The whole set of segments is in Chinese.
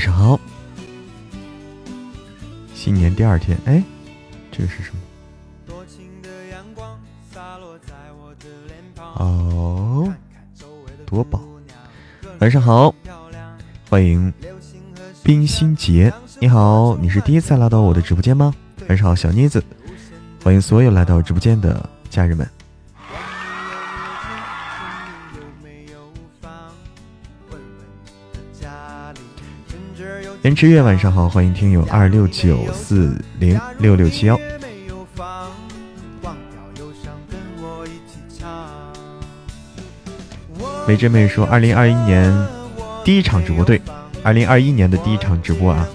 上好。新年第二天，哎，这个是什么？哦，多宝，晚上好，欢迎冰心杰，你好，你是第一次来到我的直播间吗？晚上好，小妮子，欢迎所有来到直播间的家人们。颜之月，晚上好，欢迎听友二六九四零六六七幺。美珍妹说：“二零二一年第一场直播，对，二零二一年的第一场直播啊。”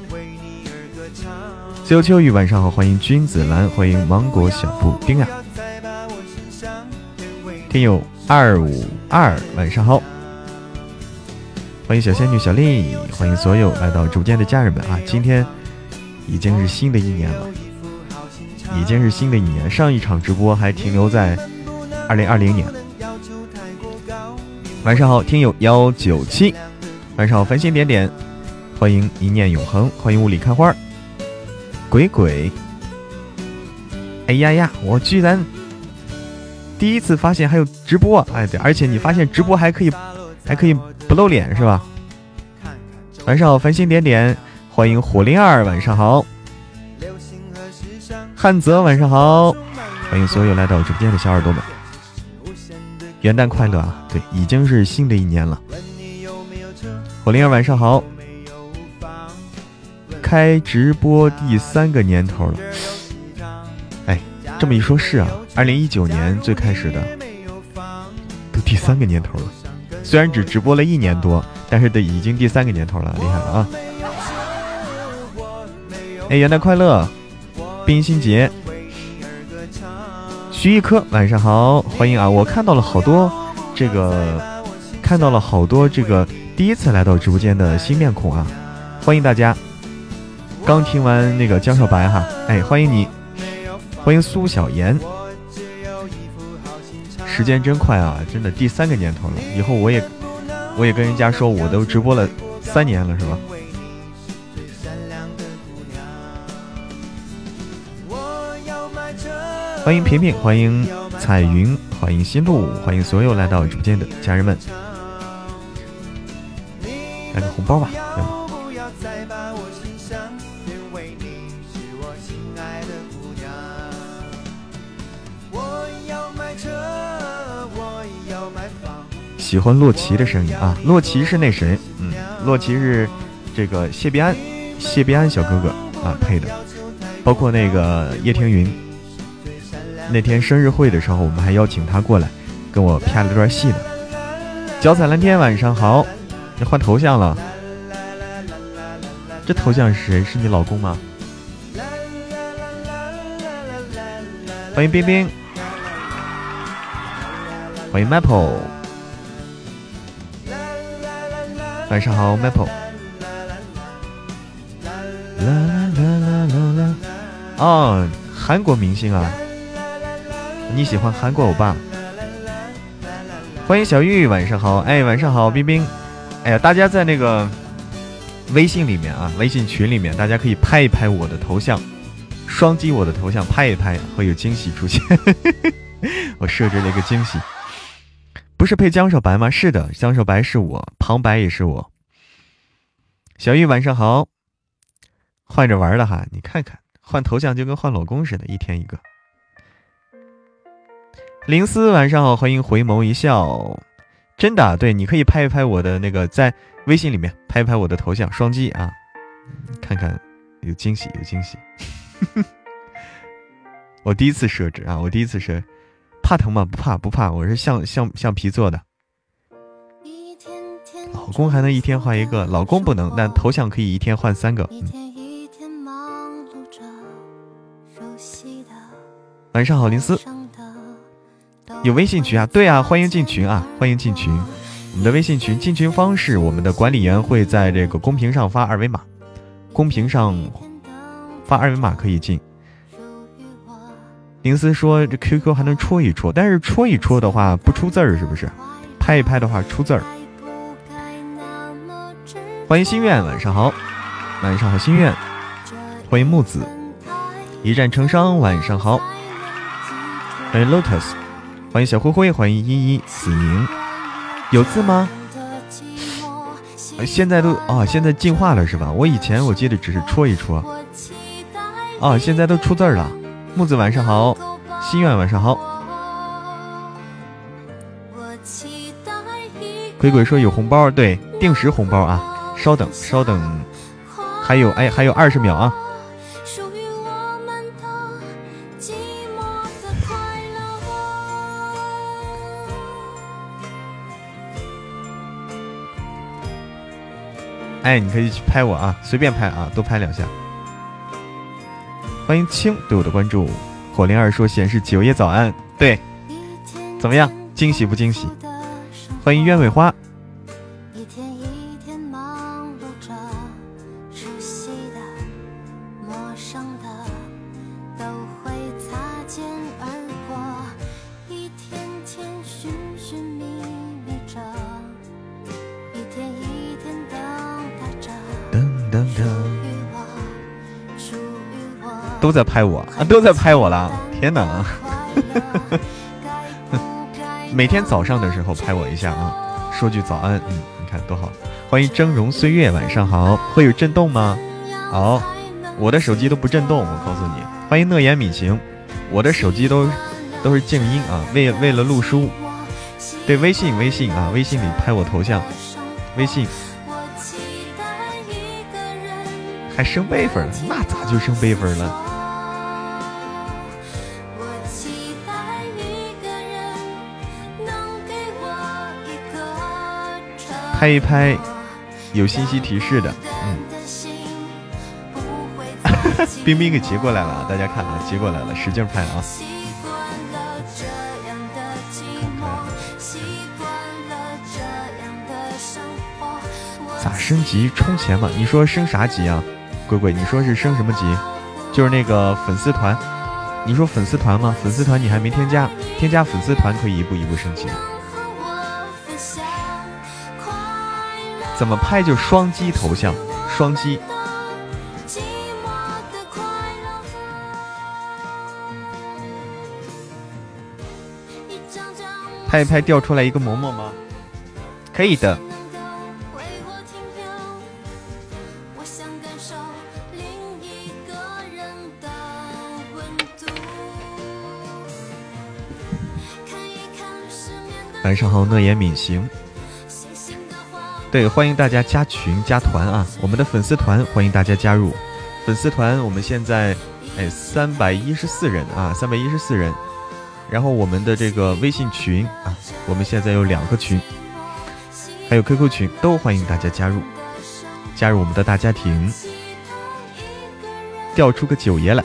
自由秋雨，晚上好，欢迎君子兰，欢迎芒果小布丁啊。听友二五二，晚上好。欢迎小仙女小丽，欢迎所有来到直播间的家人们啊！今天已经是新的一年了，已经是新的一年。上一场直播还停留在二零二零年。晚上好，听友幺九七，晚上好，繁星点点，欢迎一念永恒，欢迎雾里看花，鬼鬼。哎呀呀，我居然第一次发现还有直播，哎对，而且你发现直播还可以，还可以。不露脸是吧？晚上好，繁星点点，欢迎火灵儿，晚上好。汉泽，晚上好，欢迎所有来到我直播间的小耳朵们，元旦快乐啊！对，已经是新的一年了。火灵儿，晚上好。开直播第三个年头了，哎，这么一说，是啊，二零一九年最开始的，都第三个年头了。虽然只直播了一年多，但是得已经第三个年头了，厉害了啊！哎，元旦快乐，冰心节，徐一科，晚上好，欢迎啊！我看到了好多这个，看到了好多这个第一次来到直播间的新面孔啊！欢迎大家！刚听完那个江小白哈，哎，欢迎你，欢迎苏小妍。时间真快啊！真的第三个年头了，以后我也我也跟人家说，我都直播了三年了，是吧？欢迎平平，欢迎彩云，欢迎新路，欢迎所有来到直播间的家人们，来个红包吧！喜欢洛奇的声音啊！洛奇是那谁？嗯，洛奇是这个谢必安，谢必安小哥哥啊配的，包括那个叶听云。那天生日会的时候，我们还邀请他过来跟我拍了段戏呢。脚踩蓝天，晚上好！你换头像了？这头像是谁？是你老公吗？欢迎冰冰，欢迎 Maple。晚上好，Maple。啦啦啦啦啦！哦，韩国明星啊，你喜欢韩国欧巴？欢迎小玉，晚上好，哎，晚上好，冰冰。哎呀，大家在那个微信里面啊，微信群里面，大家可以拍一拍我的头像，双击我的头像，拍一拍，会有惊喜出现。我设置了一个惊喜。不是配江少白吗？是的，江少白是我，旁白也是我。小玉晚上好，换着玩了哈，你看看换头像就跟换老公似的，一天一个。林思晚上好，欢迎回眸一笑，真的对，你可以拍一拍我的那个在微信里面拍一拍我的头像，双击啊，看看有惊喜有惊喜。我第一次设置啊，我第一次设。怕疼吗？不怕，不怕。我是橡橡橡皮做的。老公还能一天换一个，老公不能，但头像可以一天换三个。晚上好，林思。有微信群啊？对啊，欢迎进群啊！欢迎进群。我们的微信群进群方式，我们的管理员会在这个公屏上发二维码，公屏上发二维码可以进。林思说：“这 QQ 还能戳一戳，但是戳一戳的话不出字儿，是不是？拍一拍的话出字儿。”欢迎心愿，晚上好。晚上好，心愿，欢迎木子，一战成伤，晚上好，欢迎 Lotus，欢迎小灰灰，欢迎依依子宁，有字吗？现在都啊，现在进化了是吧？我以前我记得只是戳一戳，啊，现在都出字了。木子晚上好，心愿晚上好。鬼鬼说有红包，对，定时红包啊。稍等，稍等，还有哎，还有二十秒啊。哎，你可以去拍我啊，随便拍啊，多拍两下。欢迎青对我的关注，火灵儿说显示九夜早安，对，怎么样？惊喜不惊喜？欢迎鸢尾花。在拍我啊！都在拍我了！天哪！每天早上的时候拍我一下啊，说句早安。嗯，你看多好！欢迎峥嵘岁月，晚上好。会有震动吗？好，我的手机都不震动。我告诉你，欢迎乐言米行，我的手机都都是静音啊，为为了录书。对，微信微信啊，微信里拍我头像，微信。还升辈分了？那咋就升辈分了？拍一拍，有信息提示的，嗯，冰冰给截过来了，大家看啊，截过来了，使劲拍啊！咋升级充钱嘛？你说升啥级啊？鬼鬼，你说是升什么级？就是那个粉丝团，你说粉丝团吗？粉丝团你还没添加，添加粉丝团可以一步一步升级。怎么拍就双击头像，双击，拍一拍掉出来一个馍馍吗？可以的。晚上好，诺言敏行。对，欢迎大家加群加团啊！我们的粉丝团欢迎大家加入。粉丝团我们现在哎三百一十四人啊，三百一十四人。然后我们的这个微信群啊，我们现在有两个群，还有 QQ 群，都欢迎大家加入，加入我们的大家庭。调出个九爷来。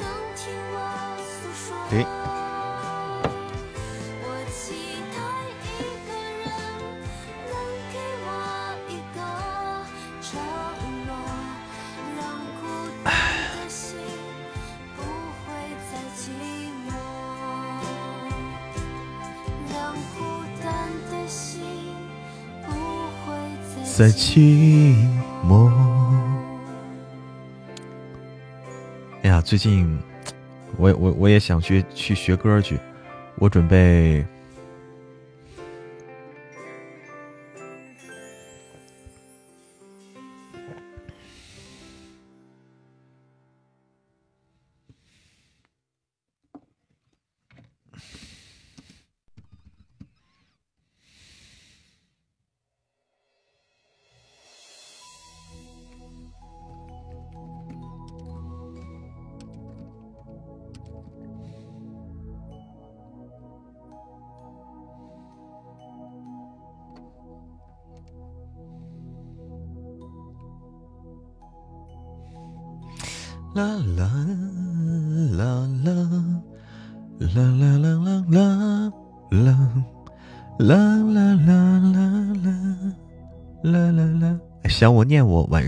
在寂寞。哎呀，最近我我我也想去去学歌去，我准备。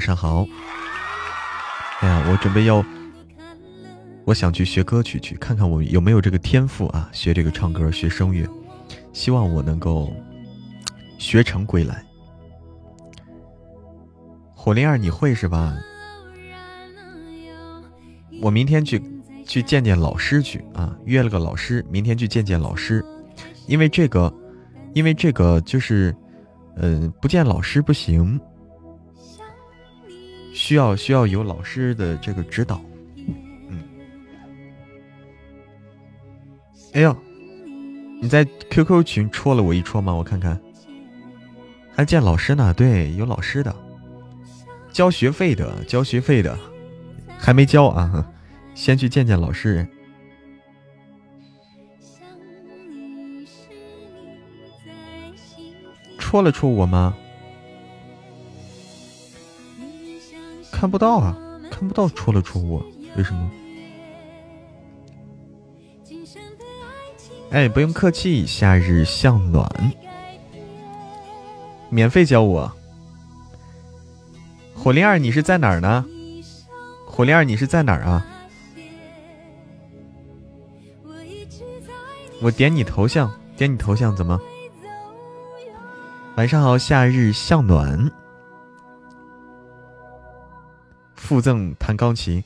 上好。哎呀，我准备要，我想去学歌曲，去看看我有没有这个天赋啊，学这个唱歌，学声乐，希望我能够学成归来。火灵儿，你会是吧？我明天去去见见老师去啊，约了个老师，明天去见见老师，因为这个，因为这个就是，嗯，不见老师不行，需要需要有老师的这个指导，嗯。哎呦，你在 QQ 群戳了我一戳吗？我看看，还见老师呢？对，有老师的，交学费的，交学费的。还没交啊，先去见见老师。戳了戳我吗？看不到啊，看不到戳了戳我，为什么？哎，不用客气，夏日向暖，免费教我。火灵儿，你是在哪儿呢？火灵儿，你是在哪儿啊？我点你头像，点你头像怎么？晚上好，夏日向暖，附赠弹钢琴。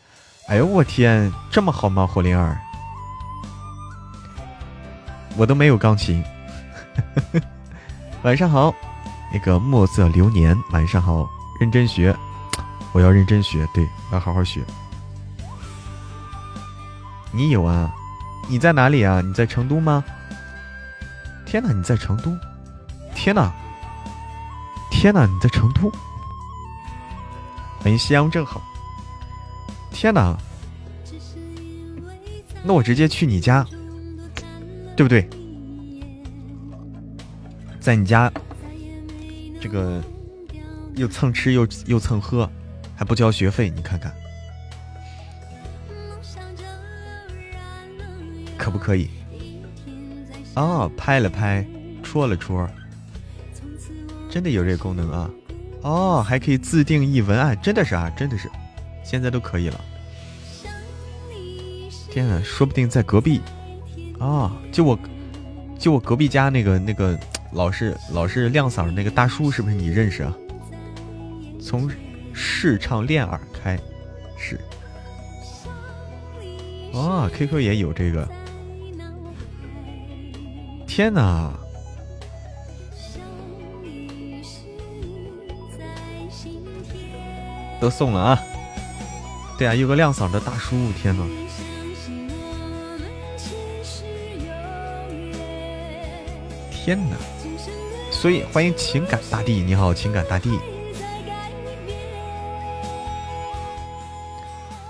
哎呦我天，这么好吗？火灵儿，我都没有钢琴。晚上好，那个墨色流年，晚上好，认真学。我要认真学，对，要好好学。你有啊？你在哪里啊？你在成都吗？天哪，你在成都！天哪，天哪，你在成都！欢迎夕阳正好。天哪，那我直接去你家，对不对？在你家，这个又蹭吃又又蹭喝。还不交学费，你看看，可不可以？哦，拍了拍，戳了戳，真的有这个功能啊！哦，还可以自定义文案，真的是啊，真的是，现在都可以了。天啊，说不定在隔壁啊！就我，就我隔壁家那个那个 老是老是亮嗓那个大叔，是不是你认识啊？从。试唱练耳开，是，哦，QQ 也有这个，天哪，都送了啊！对啊，有个亮嗓的大叔，天哪，天哪！所以欢迎情感大地，你好，情感大地。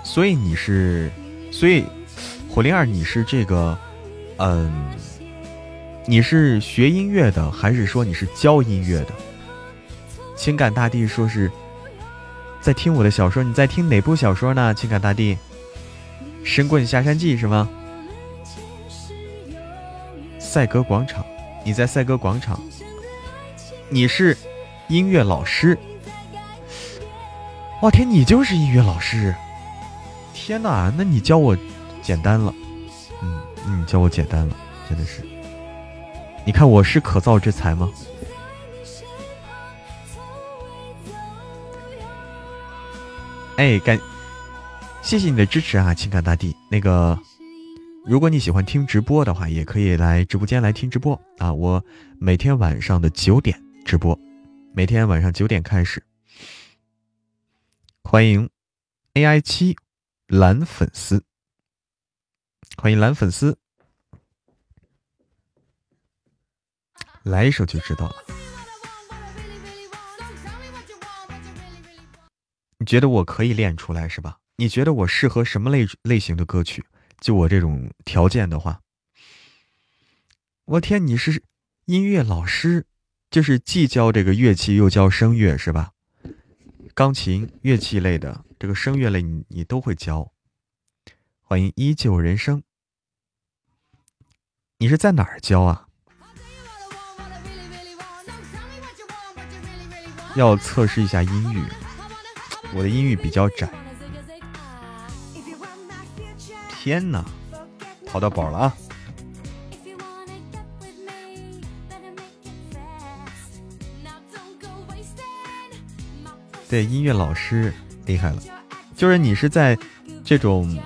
所以你是，所以火灵儿，你是这个，嗯，你是学音乐的，还是说你是教音乐的？情感大地说是在听我的小说，你在听哪部小说呢？情感大地，《神棍下山记》是吗？赛格广场，你在赛格广场，你是音乐老师？我天，你就是音乐老师！天哪，那你教我简单了，嗯，你教我简单了，真的是。你看我是可造之材吗？哎，感谢谢你的支持啊，情感大地。那个，如果你喜欢听直播的话，也可以来直播间来听直播啊。我每天晚上的九点直播，每天晚上九点开始。欢迎 AI 七。蓝粉丝，欢迎蓝粉丝，来一首就知道了。你觉得我可以练出来是吧？你觉得我适合什么类类型的歌曲？就我这种条件的话，我天，你是音乐老师，就是既教这个乐器又教声乐是吧？钢琴乐器类的。这个声乐类你你都会教，欢迎依旧人生。你是在哪儿教啊？要测试一下音域，我的音域比较窄。天哪，淘到宝了啊！对，音乐老师。厉害了，就是你是在这种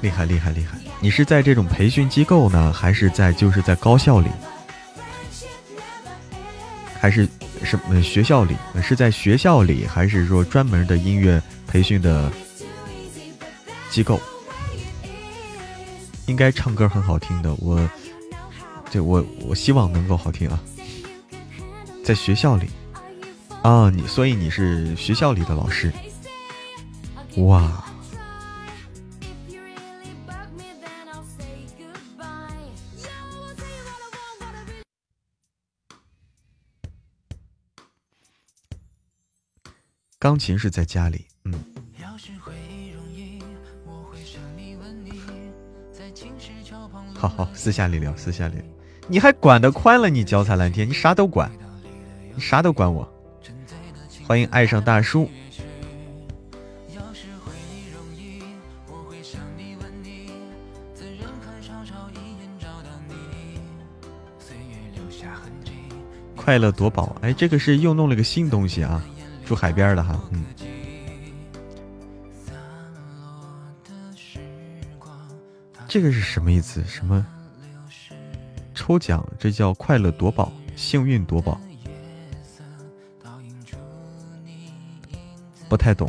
厉害厉害厉害！你是在这种培训机构呢，还是在就是在高校里，还是什么学校里？是在学校里，还是说专门的音乐培训的机构？应该唱歌很好听的，我，对我我希望能够好听啊。在学校里，啊，你所以你是学校里的老师，哇。钢琴是在家里，嗯。好好，私下里聊，私下里。你还管得宽了？你脚踩蓝天，你啥都管，你啥都管我。欢迎爱上大叔。快乐夺宝，哎，这个是又弄了个新东西啊。住海边的哈，嗯，这个是什么意思？什么抽奖？这叫快乐夺宝，幸运夺宝，不太懂。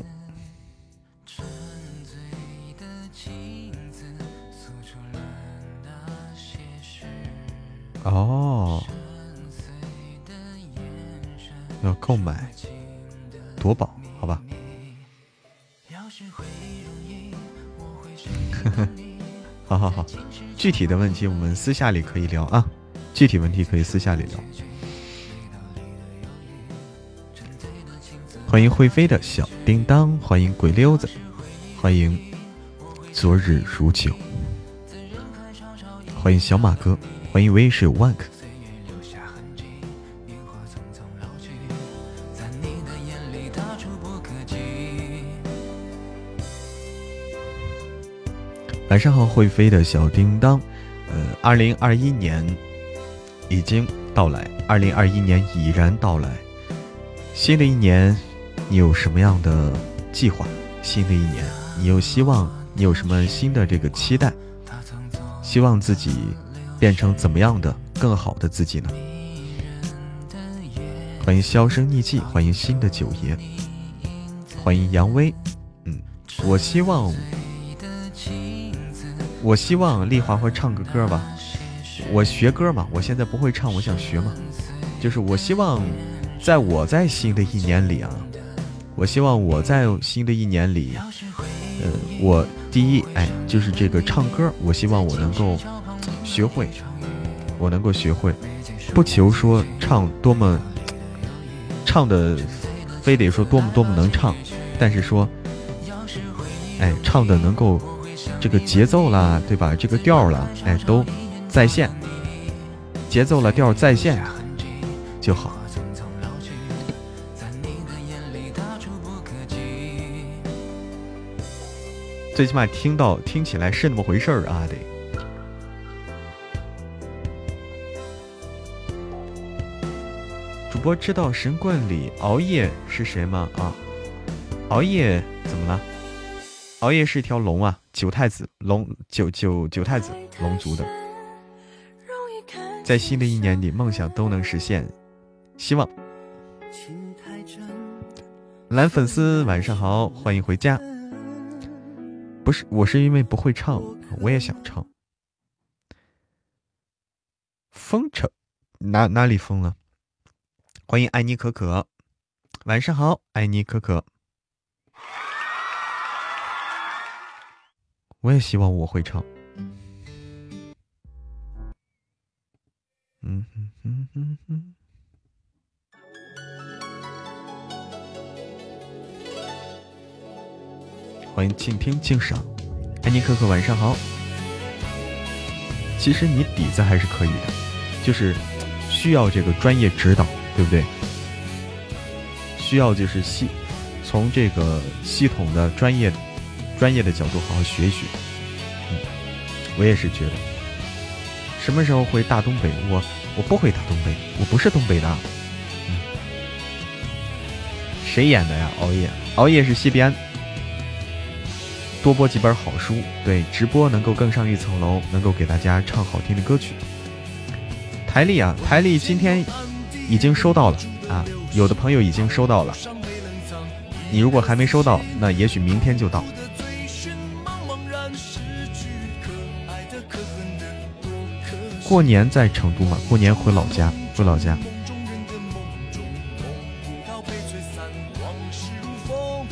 具体的问题我们私下里可以聊啊，具体问题可以私下里聊。欢迎会飞的小叮当，欢迎鬼溜子，欢迎昨日如酒，欢迎小马哥，欢迎 wish one。晚上好，会飞的小叮当。呃，二零二一年已经到来，二零二一年已然到来。新的一年，你有什么样的计划？新的一年，你又希望你有什么新的这个期待？希望自己变成怎么样的更好的自己呢？欢迎销声匿迹，欢迎新的九爷，欢迎杨威。嗯，我希望。我希望丽华会唱个歌吧，我学歌嘛，我现在不会唱，我想学嘛，就是我希望，在我在新的一年里啊，我希望我在新的一年里，呃，我第一，哎，就是这个唱歌，我希望我能够学会，我能够学会，不求说唱多么，唱的非得说多么多么能唱，但是说，哎，唱的能够。这个节奏啦，对吧？这个调了，哎，都在线，节奏了，调在线啊，就好。最起码听到听起来是那么回事儿啊，得。主播知道神棍里熬夜是谁吗？啊，熬夜怎么了？熬夜是一条龙啊。九太子龙九九九太子龙族的，在新的一年里，梦想都能实现，希望。蓝粉丝晚上好，欢迎回家。不是，我是因为不会唱，我也想唱。封城哪哪里封了？欢迎爱妮可可，晚上好，爱妮可可。我也希望我会唱。嗯哼哼哼哼。欢迎静听静赏，安妮可可晚上好。其实你底子还是可以的，就是需要这个专业指导，对不对？需要就是系从这个系统的专业。专业的角度好好学一学，嗯，我也是觉得，什么时候回大东北？我我不回大东北，我不是东北的。嗯，谁演的呀？熬夜，熬夜是西边。多播几本好书，对直播能够更上一层楼，能够给大家唱好听的歌曲。台历啊，台历今天已经收到了啊，有的朋友已经收到了。你如果还没收到，那也许明天就到。过年在成都嘛？过年回老家，回老家。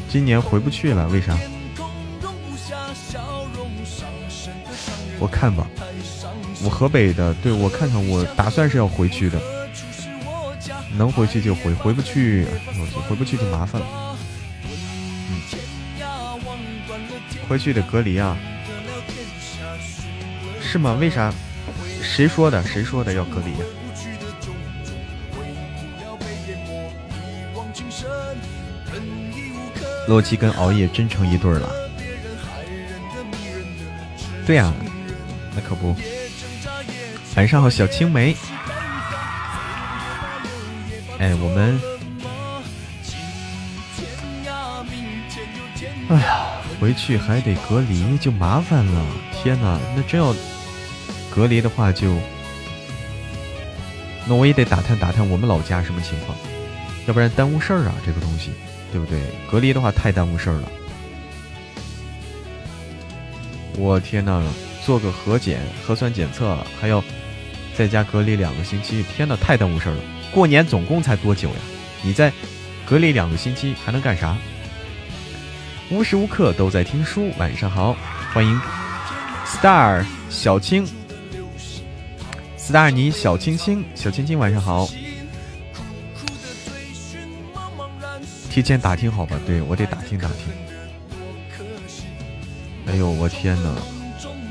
今年回不去了，为啥？我看吧，我河北的，对我看看，我打算是要回去的，能回去就回，回不去，回不去就麻烦了。嗯，回去得隔离啊？是吗？为啥？谁说的？谁说的要隔离？洛基跟熬夜真成一对了。对呀，那可不。晚上好，小青梅。哎，我们，哎呀，回去还得隔离，就麻烦了。天哪，那真要。隔离的话就，那我也得打探打探我们老家什么情况，要不然耽误事儿啊，这个东西，对不对？隔离的话太耽误事儿了。我天呐，做个核检、核酸检测，还要在家隔离两个星期，天呐，太耽误事儿了。过年总共才多久呀？你在隔离两个星期还能干啥？无时无刻都在听书。晚上好，欢迎 Star 小青。斯达尔尼，小青青，小青青，晚上好。提前打听好吧，对我得打听打听。哎呦，我天哪，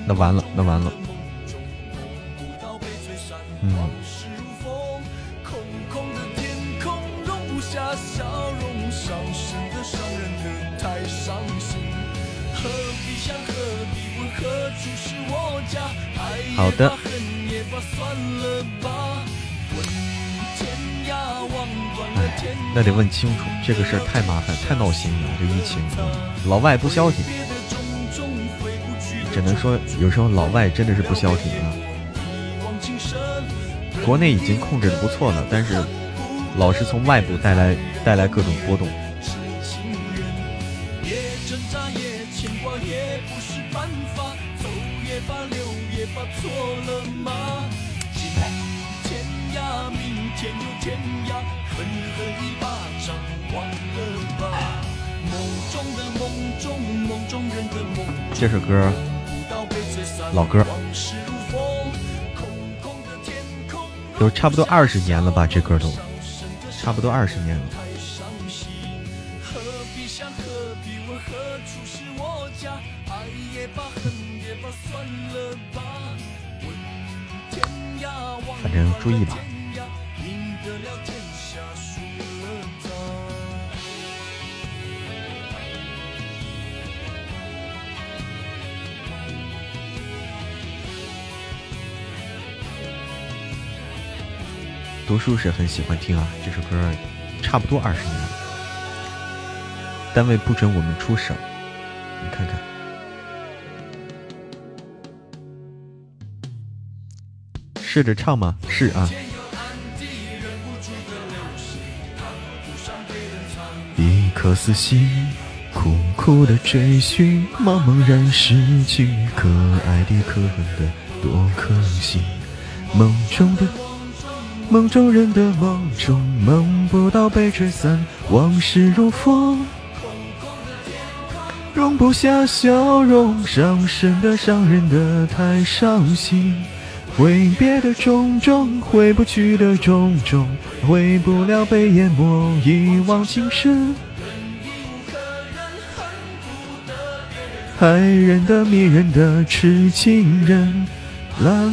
那完了，那完了。嗯。好的。那得问清楚，这个事儿太麻烦，太闹心了。这疫情，老外不消停，只能说有时候老外真的是不消停啊。国内已经控制的不错了，但是老是从外部带来带来各种波动。这首歌，老歌，都差不多二十年了吧？这歌都差不多二十年了。反正注意吧。就是很喜欢听啊，这首歌差不多二十年了。单位不准我们出省，你看看。试着唱吗？是啊。一颗死心，苦苦的追寻，茫茫然失去，可爱的可恨的多可惜，梦中的。梦中人的梦中，梦不到被吹散，往事如风，容不下笑容，伤神的伤人的太伤心，挥别的种种，回不去的种种，回不了被淹没一往情深，害人的迷人的痴情人，啦。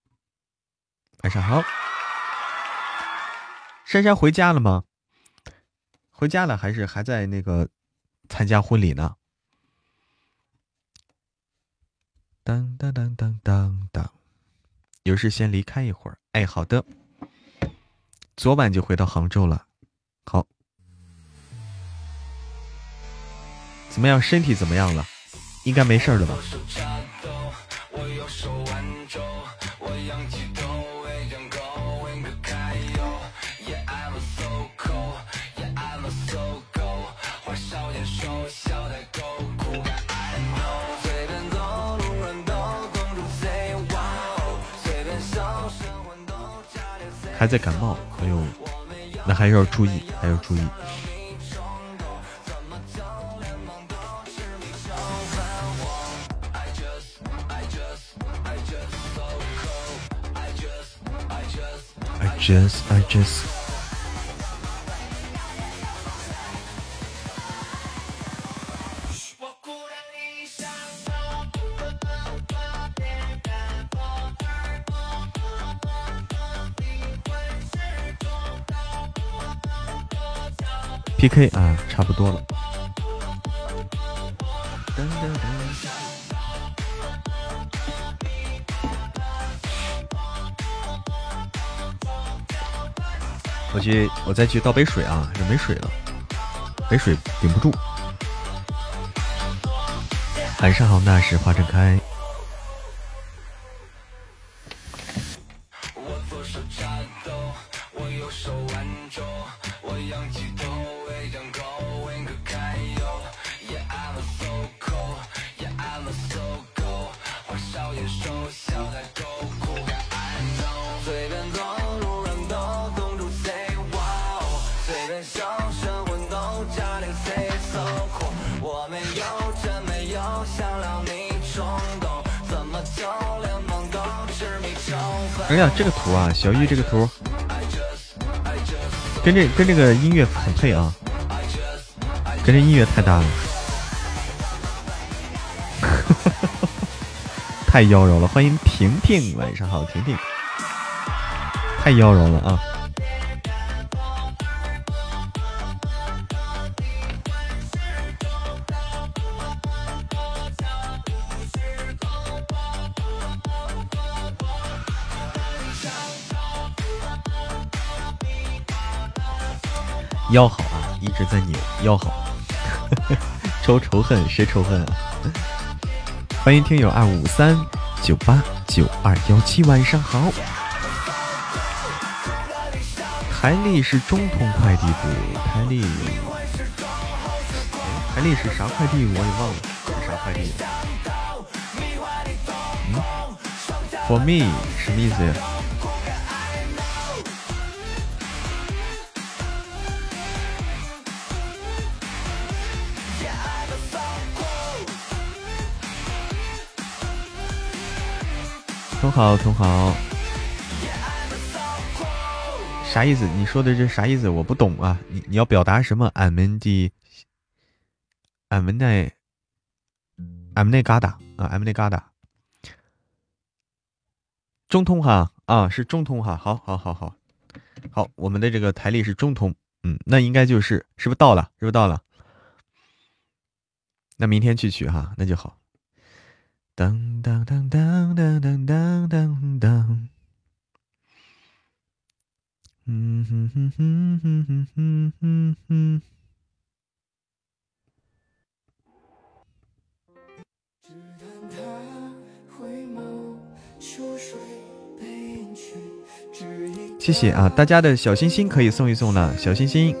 晚上好。珊珊回家了吗？回家了还是还在那个参加婚礼呢？当当当当当当，有事先离开一会儿。哎，好的。昨晚就回到杭州了。好，怎么样？身体怎么样了？应该没事了吧？还在感冒，还有，那还要注意，还要注意。I just, I just. P K 啊，差不多了。我去，我再去倒杯水啊，这没水了，没水顶不住。晚上好，那是花正开。哎呀，这个图啊，小玉这个图，跟这跟这个音乐很配啊，跟这音乐太搭了，太妖娆了！欢迎婷婷，晚上好，婷婷，太妖娆了啊！腰好啊，一直在扭腰好，仇仇恨谁仇恨啊？欢迎听友二五三九八九二幺七，晚上好。台历是中通快递不？台历，台历是啥快递？我也忘了是啥快递。嗯，For me 什么意思呀？好，同好，啥意思？你说的这啥意思？我不懂啊！你你要表达什么？俺们的，俺们那，俺们那旮瘩啊，俺们那旮瘩，中通哈啊，是中通哈，好，好，好，好，好，我们的这个台历是中通，嗯，那应该就是，是不是到了？是不是到了？那明天去取哈，那就好。当当当当当当当当当，嗯哼哼哼哼哼哼哼哼。谢谢啊，大家的小心心可以送一送了，小心心，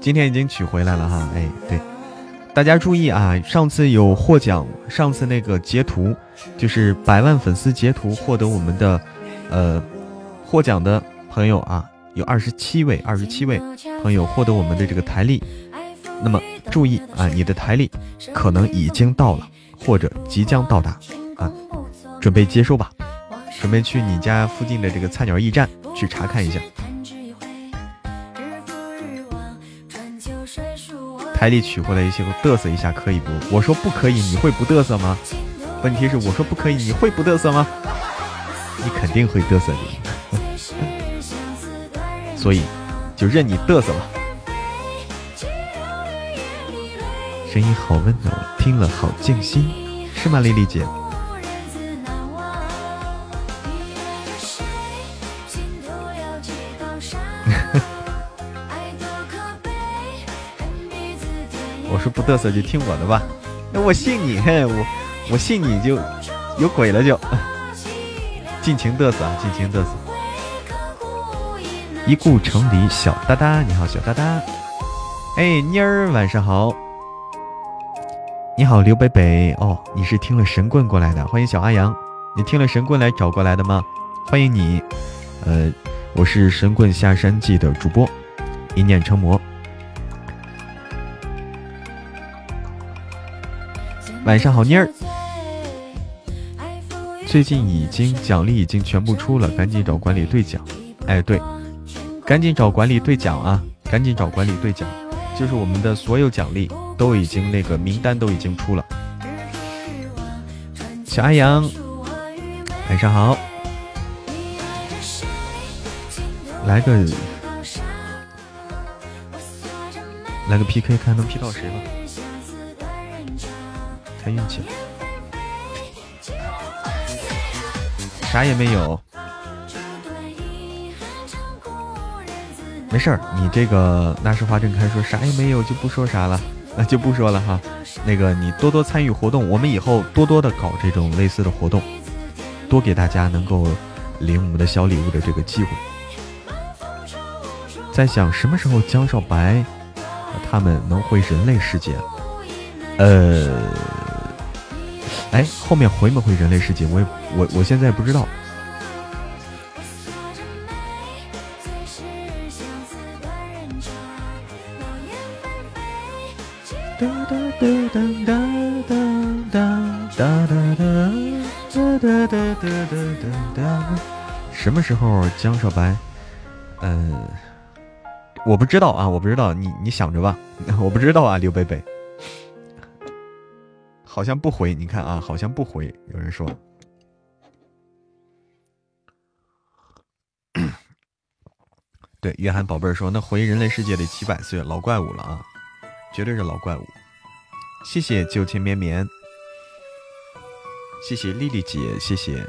今天已经取回来了哈，哎，对。大家注意啊！上次有获奖，上次那个截图就是百万粉丝截图获得我们的，呃，获奖的朋友啊，有二十七位，二十七位朋友获得我们的这个台历。那么注意啊，你的台历可能已经到了，或者即将到达啊，准备接收吧，准备去你家附近的这个菜鸟驿站去查看一下。台里取回来一些，嘚瑟一下可以不？我说不可以，你会不嘚瑟吗？问题是我说不可以，你会不嘚瑟吗？你肯定会嘚瑟的，所以就任你嘚瑟吧。声音好温暖，听了好静心，是吗，丽丽姐？说不嘚瑟就听我的吧，那我信你，我我信你就有鬼了就，尽情嘚瑟啊，尽情嘚瑟。一顾城里小哒哒，你好小哒哒，哎妮儿晚上好。你好，刘北北哦，你是听了神棍过来的，欢迎小阿阳，你听了神棍来找过来的吗？欢迎你，呃，我是神棍下山记的主播，一念成魔。晚上好，妮儿，最近已经奖励已经全部出了，赶紧找管理兑奖。哎，对，赶紧找管理兑奖啊，赶紧找管理兑奖，就是我们的所有奖励。都已经那个名单都已经出了，小阿阳，晚上好，来个来个 PK，看能 P 到谁吧，看运气，啥也没有，没事儿，你这个那时花正开说啥也没有就不说啥了。那就不说了哈，那个你多多参与活动，我们以后多多的搞这种类似的活动，多给大家能够领我们的小礼物的这个机会。在想什么时候江少白他们能回人类世界？呃，哎，后面回没回人类世界？我也我我现在不知道。什么时候江少白？嗯，我不知道啊，我不知道，你你想着吧，我不知道啊，刘贝贝，好像不回，你看啊，好像不回，有人说，对，约翰宝贝儿说，那回人类世界得几百岁，老怪物了啊，绝对是老怪物。谢谢旧情绵绵，谢谢丽丽姐，谢谢。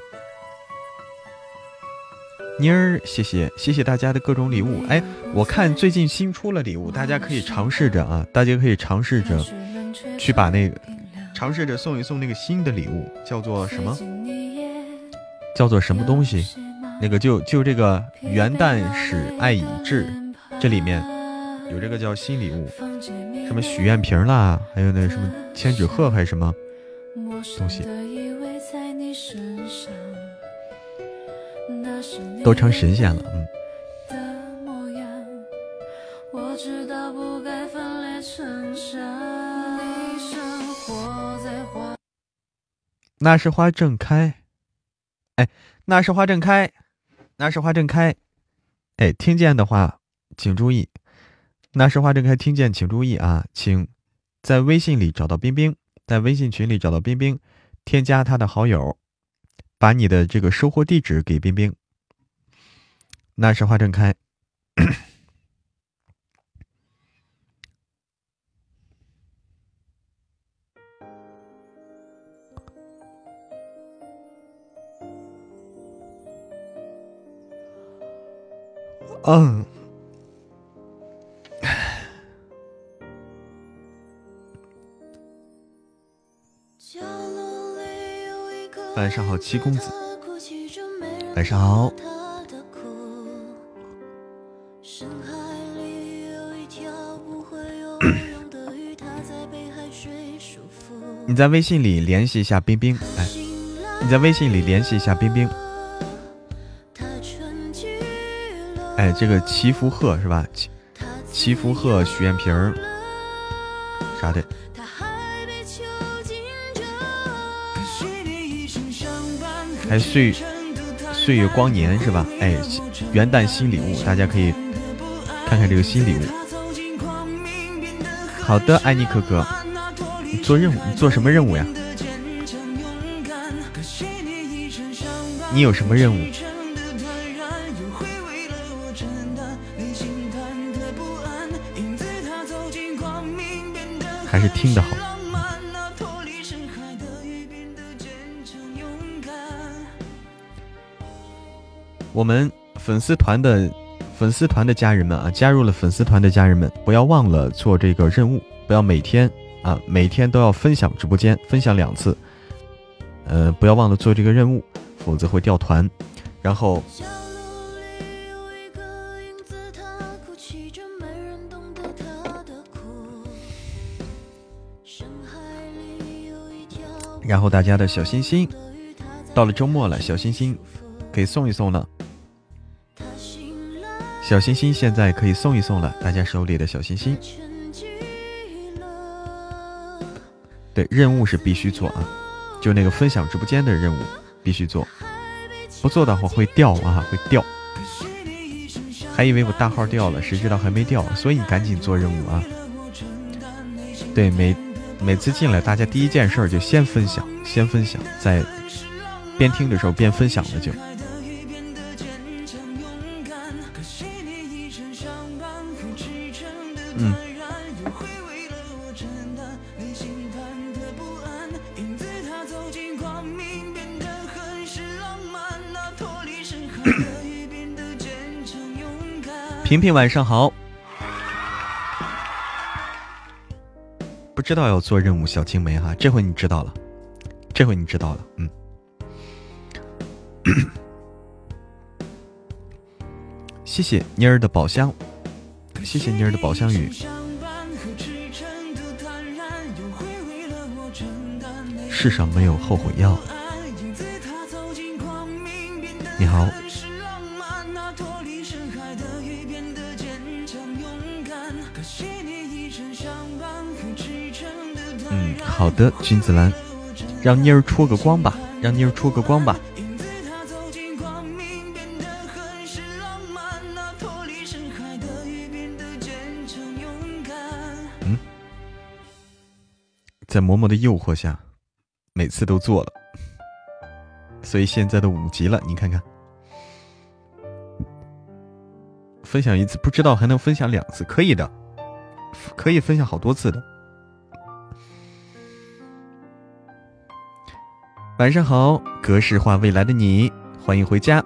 妮儿，谢谢谢谢大家的各种礼物。哎，我看最近新出了礼物，大家可以尝试着啊，大家可以尝试着去把那个尝试着送一送那个新的礼物，叫做什么？叫做什么东西？那个就就这个元旦使爱已至，这里面有这个叫新礼物，什么许愿瓶啦，还有那什么千纸鹤还是什么东西？都成神仙了，嗯。那是花正开，哎，那是花正开，那是花正开，哎，听见的话请注意，那是花正开，听见请注意啊，请在微信里找到冰冰，在微信群里找到冰冰，添加他的好友，把你的这个收货地址给冰冰。那是花正开，嗯，晚上好，七公子，晚上好。你在微信里联系一下冰冰，哎，你在微信里联系一下冰冰，哎，这个祈福鹤是吧？祈祈福鹤许愿瓶儿啥的，还岁岁月光年是吧？哎，元旦新礼物，大家可以看看这个新礼物。好的，爱你可可。你做任务，你做什么任务呀？你有什么任务？是听的好。我们粉丝团的粉丝团的家人们啊，加入了粉丝团的家人们，不要忘了做这个任务，不要每天啊，每天都要分享直播间，分享两次。呃，不要忘了做这个任务，否则会掉团。然后，然后大家的小心心，到了周末了，小心心可以送一送了。小心心现在可以送一送了，大家手里的小心心。对，任务是必须做啊，就那个分享直播间的任务必须做，不做的话会掉啊，会掉。还以为我大号掉了，谁知道还没掉，所以你赶紧做任务啊。对，每每次进来，大家第一件事就先分享，先分享，在边听的时候边分享了就。平平晚上好，知道要做任务，小青梅哈，这回你知道了，这回你知道了，嗯，谢谢妮儿的宝箱，谢谢妮儿的宝箱雨，世上没有后悔药，你好。好的，君子兰，让妮儿出个光吧，让妮儿出个光吧。嗯，在嬷嬷的诱惑下，每次都做了，所以现在的五级了，你看看，分享一次不知道还能分享两次，可以的，可以分享好多次的。晚上好，格式化未来的你，欢迎回家，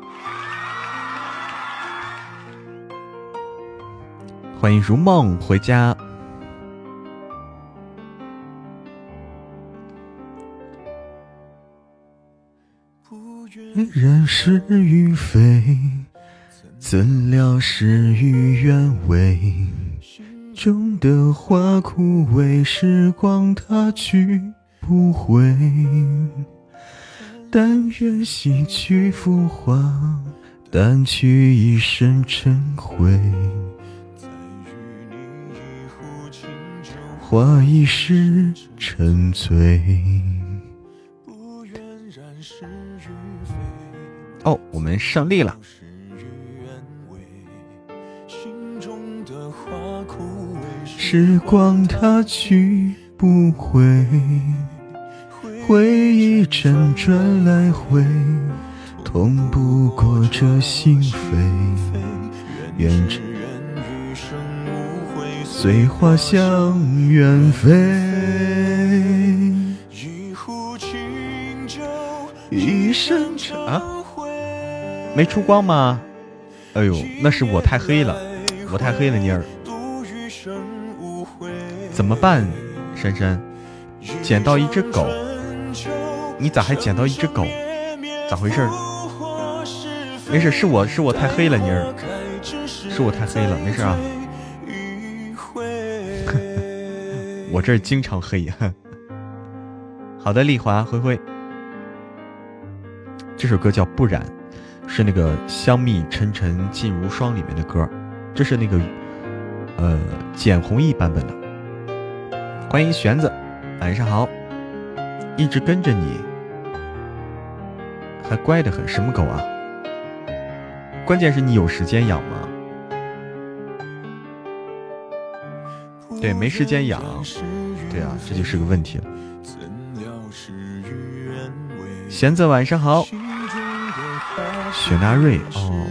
欢迎如梦回家。人是与非，怎料事与愿违。种的花枯萎，时光它去不回。但愿洗去浮华，掸去一身尘灰。花一世沉醉。哦，我们胜利了。时光它去不回。回忆辗转来回，痛不过这心扉。愿只余生无悔，随花香远飞。一壶清酒，一生啊，没出光吗？哎呦，那是我太黑了，我太黑了，妮儿。怎么办，珊珊？捡到一只狗。你咋还捡到一只狗？咋回事？没事，是我是我太黑了，妮儿，是我太黑了，没事啊。我这儿经常黑。好的，丽华灰灰，这首歌叫《不染》，是那个《香蜜沉沉烬如霜》里面的歌，这是那个呃简弘毅版本的。欢迎玄子，晚上好，一直跟着你。还乖得很，什么狗啊？关键是你有时间养吗？对，没时间养。对啊，这就是个问题了。贤子晚上好。雪纳瑞哦，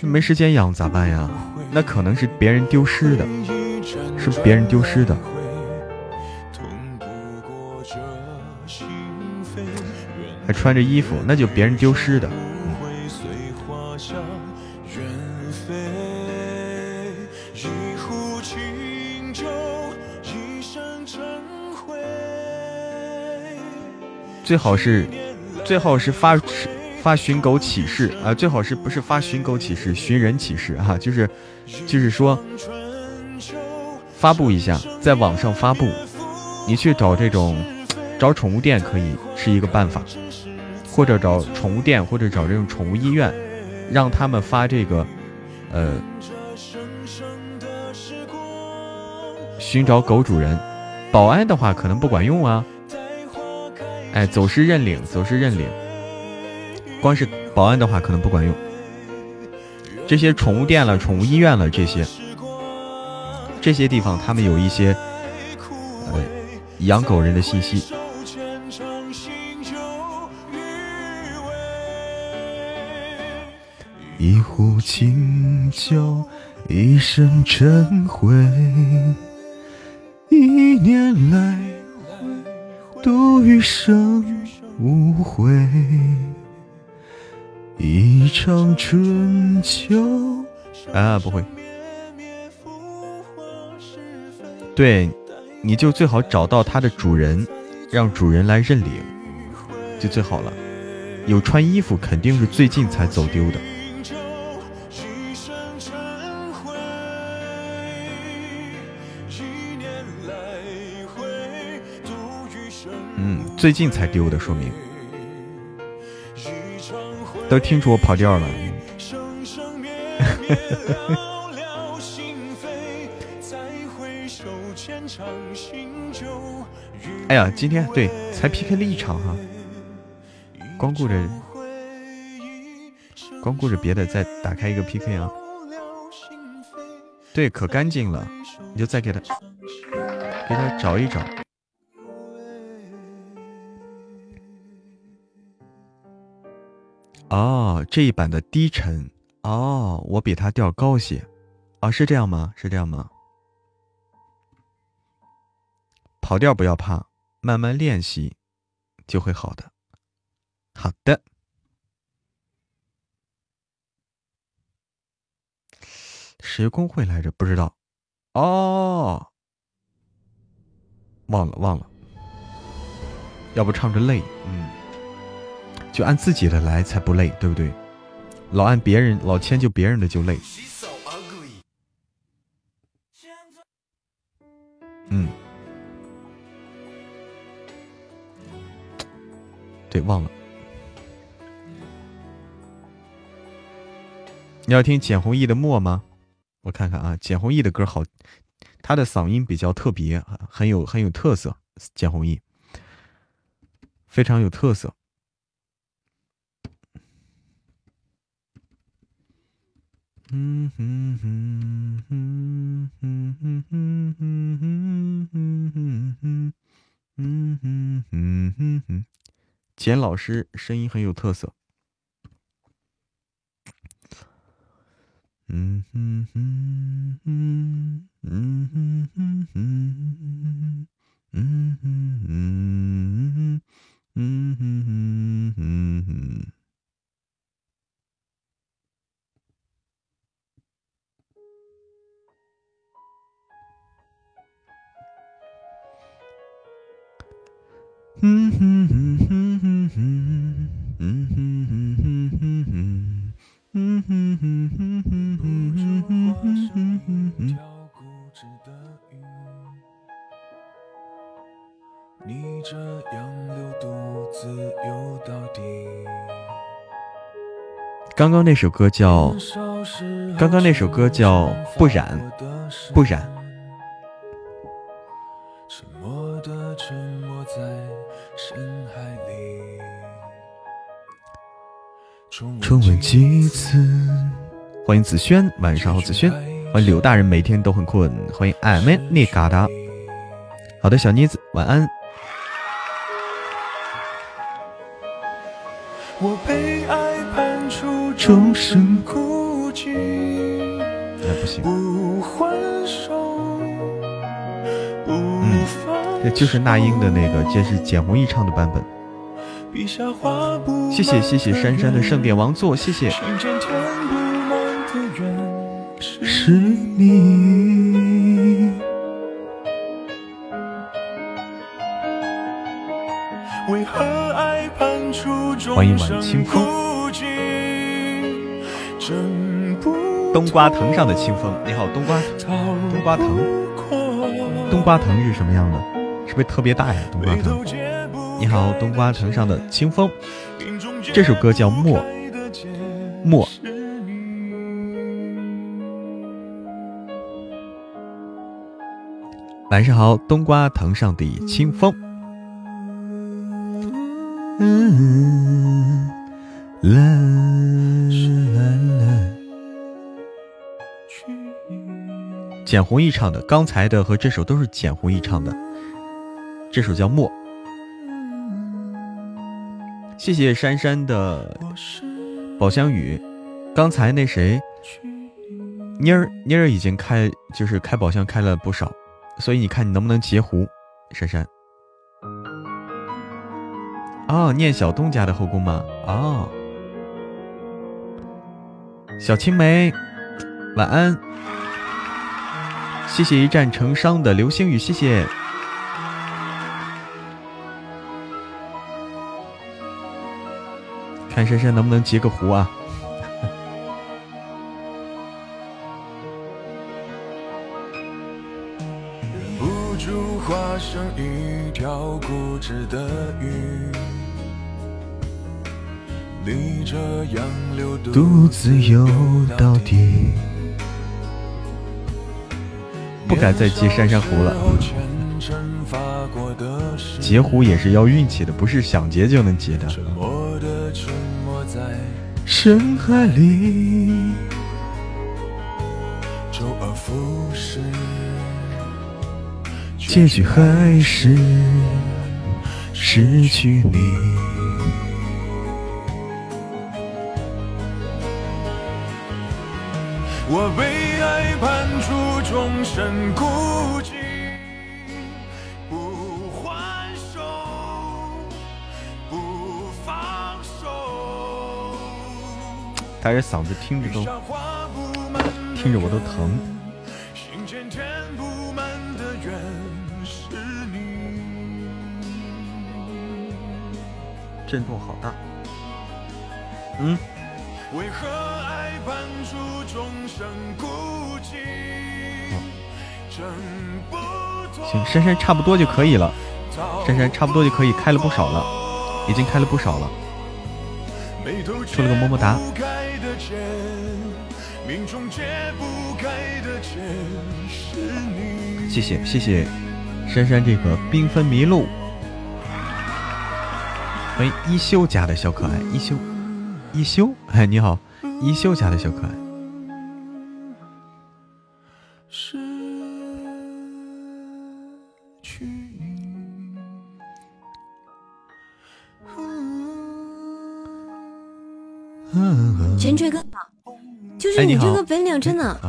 没时间养咋办呀？那可能是别人丢失的，是别人丢失的。穿着衣服，那就别人丢失的。最好是，最好是发发寻狗启事啊！最好是不是发寻狗启事，寻人启事啊？就是，就是说，发布一下，在网上发布，你去找这种，找宠物店可以是一个办法，或者找宠物店，或者找这种宠物医院，让他们发这个，呃，寻找狗主人。保安的话可能不管用啊。哎，走失认领，走失认领。光是保安的话，可能不管用。这些宠物店了、宠物医院了，这些这些地方，他们有一些呃养狗人的信息。一壶清酒，一生尘灰，一年来。度余生无悔，一场春秋。啊，不会。对，你就最好找到它的主人，让主人来认领，就最好了。有穿衣服，肯定是最近才走丢的。嗯最近才丢的，说明都听出我跑调了。哎呀，今天对才 PK 了一场哈，光顾着光顾着别的，再打开一个 PK 啊。对，可干净了，你就再给他给他找一找。哦，这一版的低沉哦，我比他调高些，哦，是这样吗？是这样吗？跑调不要怕，慢慢练习就会好的。好的，谁工会来着？不知道。哦，忘了忘了，要不唱着累，嗯。就按自己的来才不累，对不对？老按别人老迁就别人的就累。嗯，对，忘了。你要听简弘毅的《默》吗？我看看啊，简弘毅的歌好，他的嗓音比较特别，很有很有特色。简弘毅非常有特色。嗯哼哼哼哼哼哼哼哼哼哼哼哼，简老师声音很有特色。嗯哼哼哼哼哼哼哼哼哼哼哼哼哼哼哼哼哼嗯哼哼哼哼哼，嗯哼哼哼哼哼，嗯哼哼哼哼。刚刚那首歌叫，刚刚那首歌叫不染，不染。重温几次。欢迎子轩，晚上好，子轩。欢迎柳大人，每天都很困。欢迎艾美尼嘎达。好的，小妮子，晚安。我被爱判处终身孤寂。哎，不行。嗯，这就是那英的那个，这是简弘亦唱的版本。谢谢谢谢珊珊的盛典王座，谢谢。是你。欢迎晚清风。冬瓜藤上的清风，你好，冬瓜冬瓜藤，冬瓜藤是什么样的？是不是特别大呀？冬瓜藤。你好，冬瓜藤上的清风。这首歌叫《默》，默。晚上好，冬瓜藤上的清风。嗯，啦啦啦。简弘毅唱的，刚才的和这首都是简弘毅唱的。这首叫《默》。谢谢珊珊的宝箱雨。刚才那谁，妮儿妮儿已经开，就是开宝箱开了不少。所以你看，你能不能截胡，珊珊？哦，念小东家的后宫吗？哦，小青梅，晚安。谢谢一战成伤的流星雨，谢谢。看珊珊能不能截个胡啊？忍不住化身一条固执的鱼。你这样流独自游到底，不敢再接珊珊湖了。截胡也是要运气的，不是想截就能截的。深海里，周而复始，结局还是失去你。我被爱判处终身孤寂，他这嗓子听着都，听着我都疼。震动好大。嗯。为何爱判处终生孤寂？行，珊珊差不多就可以了。珊珊差不多就可以开了不少了，已经开了不少了。出了个么么哒。谢谢谢谢珊珊这个缤纷迷路。欢迎一休家的小可爱一休。一休，哎，你好，一休家的小可爱。前锤哥，就是你这个本领真的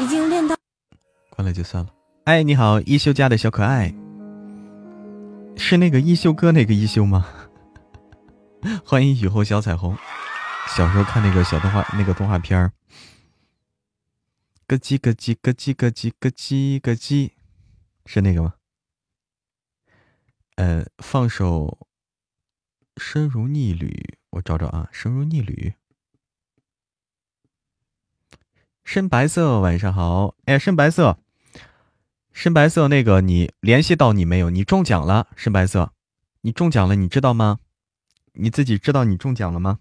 已经练到。关了就算了。哎，你好，一休家的小可爱，是那个一休哥那个一休吗？欢迎雨后小彩虹。小时候看那个小动画，那个动画片儿，咯叽咯叽咯叽咯叽咯叽咯叽，是那个吗？呃，放手，身如逆旅，我找找啊，身如逆旅，深白色，晚上好，哎，深白色，深白色，那个你联系到你没有？你中奖了，深白色，你中奖了，你知道吗？你自己知道你中奖了吗？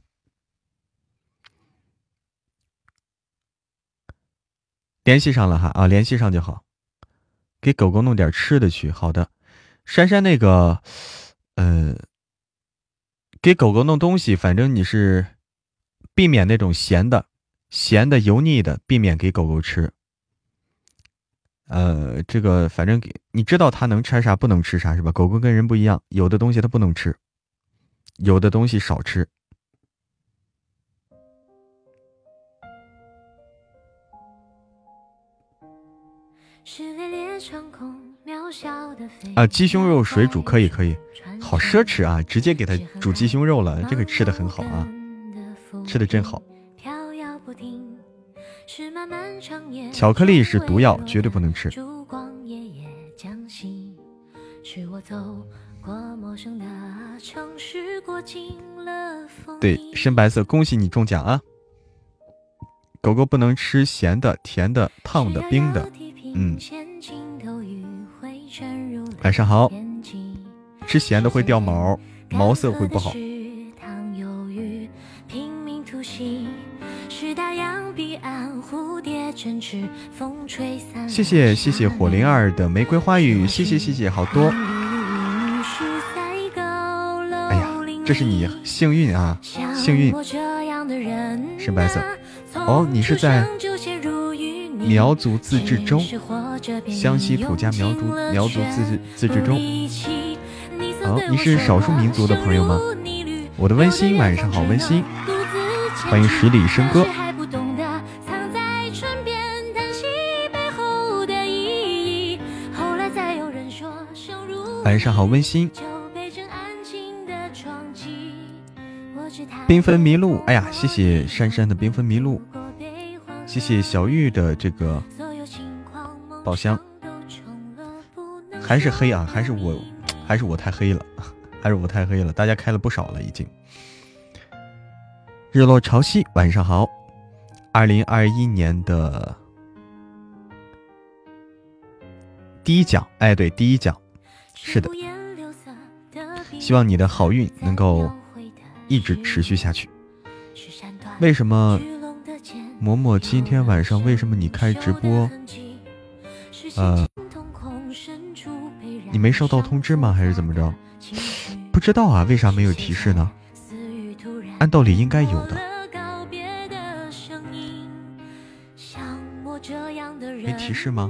联系上了哈啊，联系上就好，给狗狗弄点吃的去。好的，珊珊那个，呃，给狗狗弄东西，反正你是避免那种咸的、咸的、油腻的，避免给狗狗吃。呃，这个反正给你知道它能吃啥，不能吃啥是吧？狗狗跟人不一样，有的东西它不能吃，有的东西少吃。啊，鸡胸肉水煮可以可以，好奢侈啊！直接给它煮鸡胸肉了，这个吃的很好啊，吃的真好。巧克力是毒药，绝对不能吃。对，深白色，恭喜你中奖啊！狗狗不能吃咸的、甜的、烫的、冰的。嗯。晚上好。吃咸的会掉毛，毛色会不好。谢谢谢谢火灵儿的玫瑰花语，谢谢谢谢好多。哎呀，这是你幸运啊，幸运。深白色。哦，你是在苗族自治州，湘西土家苗族苗族自治自治州。哦，你是少数民族的朋友吗？我的温馨，晚上好，温馨。欢迎十里笙歌。晚上好，温馨。缤纷迷路，哎呀，谢谢珊珊的缤纷迷路，谢谢小玉的这个宝箱，还是黑啊，还是我，还是我太黑了，还是我太黑了，大家开了不少了已经。日落潮汐，晚上好，二零二一年的第一奖，哎，对，第一奖，是的，希望你的好运能够。一直持续下去。为什么，嬷嬷今天晚上为什么你开直播？呃，你没收到通知吗？还是怎么着？不知道啊，为啥没有提示呢？按道理应该有的。没提示吗？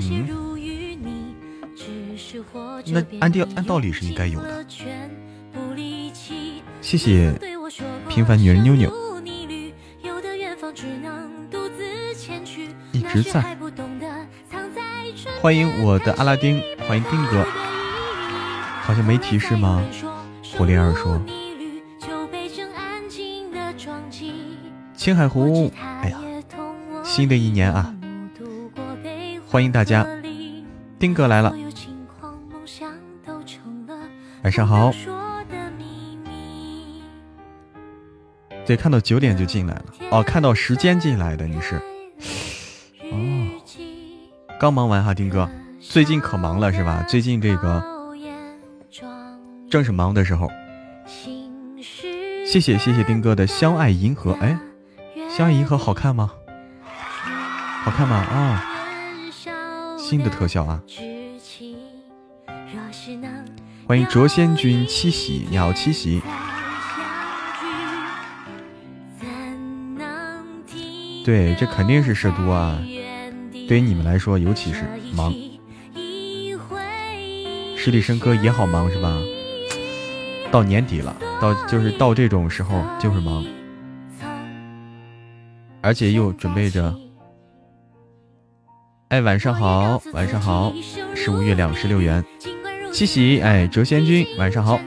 嗯，那按道按道理是应该有的。谢谢平凡女人妞妞，一直在。欢迎我的阿拉丁，欢迎丁哥。好像没提示吗？火灵儿说。青海湖，哎呀，新的一年啊，欢迎大家。丁哥来了，晚上好。对，看到九点就进来了哦，看到时间进来的你是，哦，刚忙完哈，丁哥，最近可忙了是吧？最近这个正是忙的时候。谢谢谢谢丁哥的相爱银河，哎，相爱银河好看吗？好看吗？啊，新的特效啊！欢迎卓仙君七喜，你好七喜。对，这肯定是涉毒啊！对于你们来说，尤其是忙。十里笙歌也好忙是吧？到年底了，到就是到这种时候就是忙，而且又准备着。哎，晚上好，晚上好，十五月两十六元，七喜，哎，谪仙君，晚上好。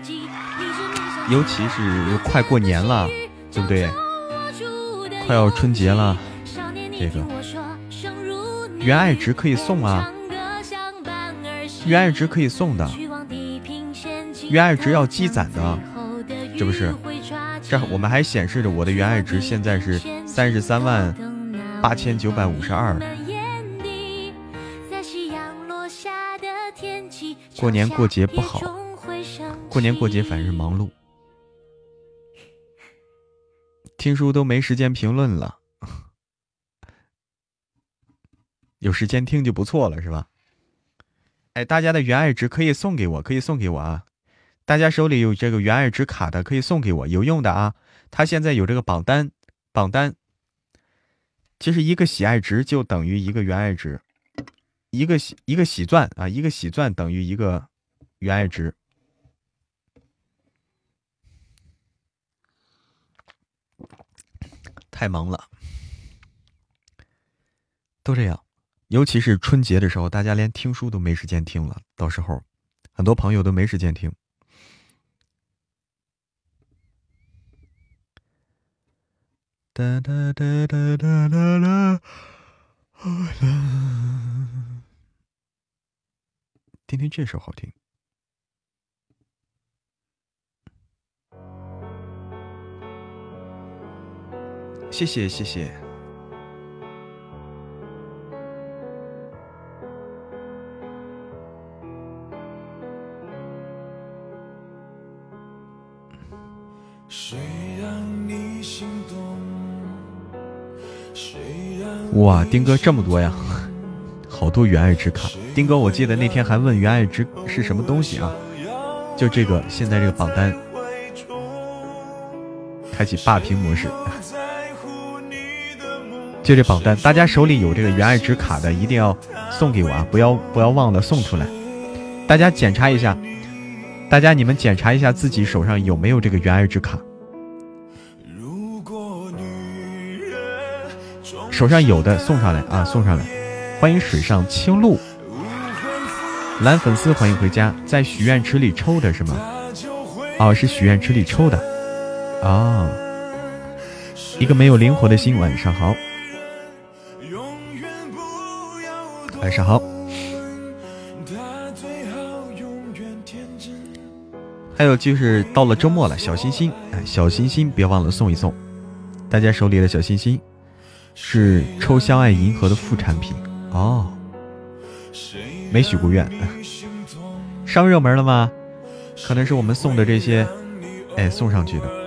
尤其是快过年了，对不对？快要春节了。这个原爱值可以送啊，原爱值可以送的，原爱值要积攒的，这不是？这我们还显示着我的原爱值现在是三十三万八千九百五十二。过年过节不好，过年过节反正忙碌，听书都没时间评论了。有时间听就不错了，是吧？哎，大家的原爱值可以送给我，可以送给我啊！大家手里有这个原爱值卡的，可以送给我，有用的啊！他现在有这个榜单，榜单。其实一个喜爱值就等于一个原爱值，一个喜一个喜钻啊，一个喜钻等于一个原爱值。太忙了，都这样。尤其是春节的时候，大家连听书都没时间听了，到时候很多朋友都没时间听。哒哒哒哒哒哒哒，听听这首好听。谢谢谢谢。哇，丁哥这么多呀，好多原爱值卡。丁哥，我记得那天还问原爱值是什么东西啊？就这个，现在这个榜单，开启霸屏模式。就这榜单，大家手里有这个原爱值卡的，一定要送给我啊！不要不要忘了送出来。大家检查一下，大家你们检查一下自己手上有没有这个原爱值卡。手上有的送上来啊，送上来！欢迎水上青露，蓝粉丝欢迎回家，在许愿池里抽的是吗？哦，是许愿池里抽的。哦，一个没有灵活的心，晚上好。晚上好，还有就是到了周末了，小心心，哎，小心心，别忘了送一送。大家手里的小心心是抽相爱银河的副产品哦，没许过愿，上热门了吗？可能是我们送的这些，哎，送上去的。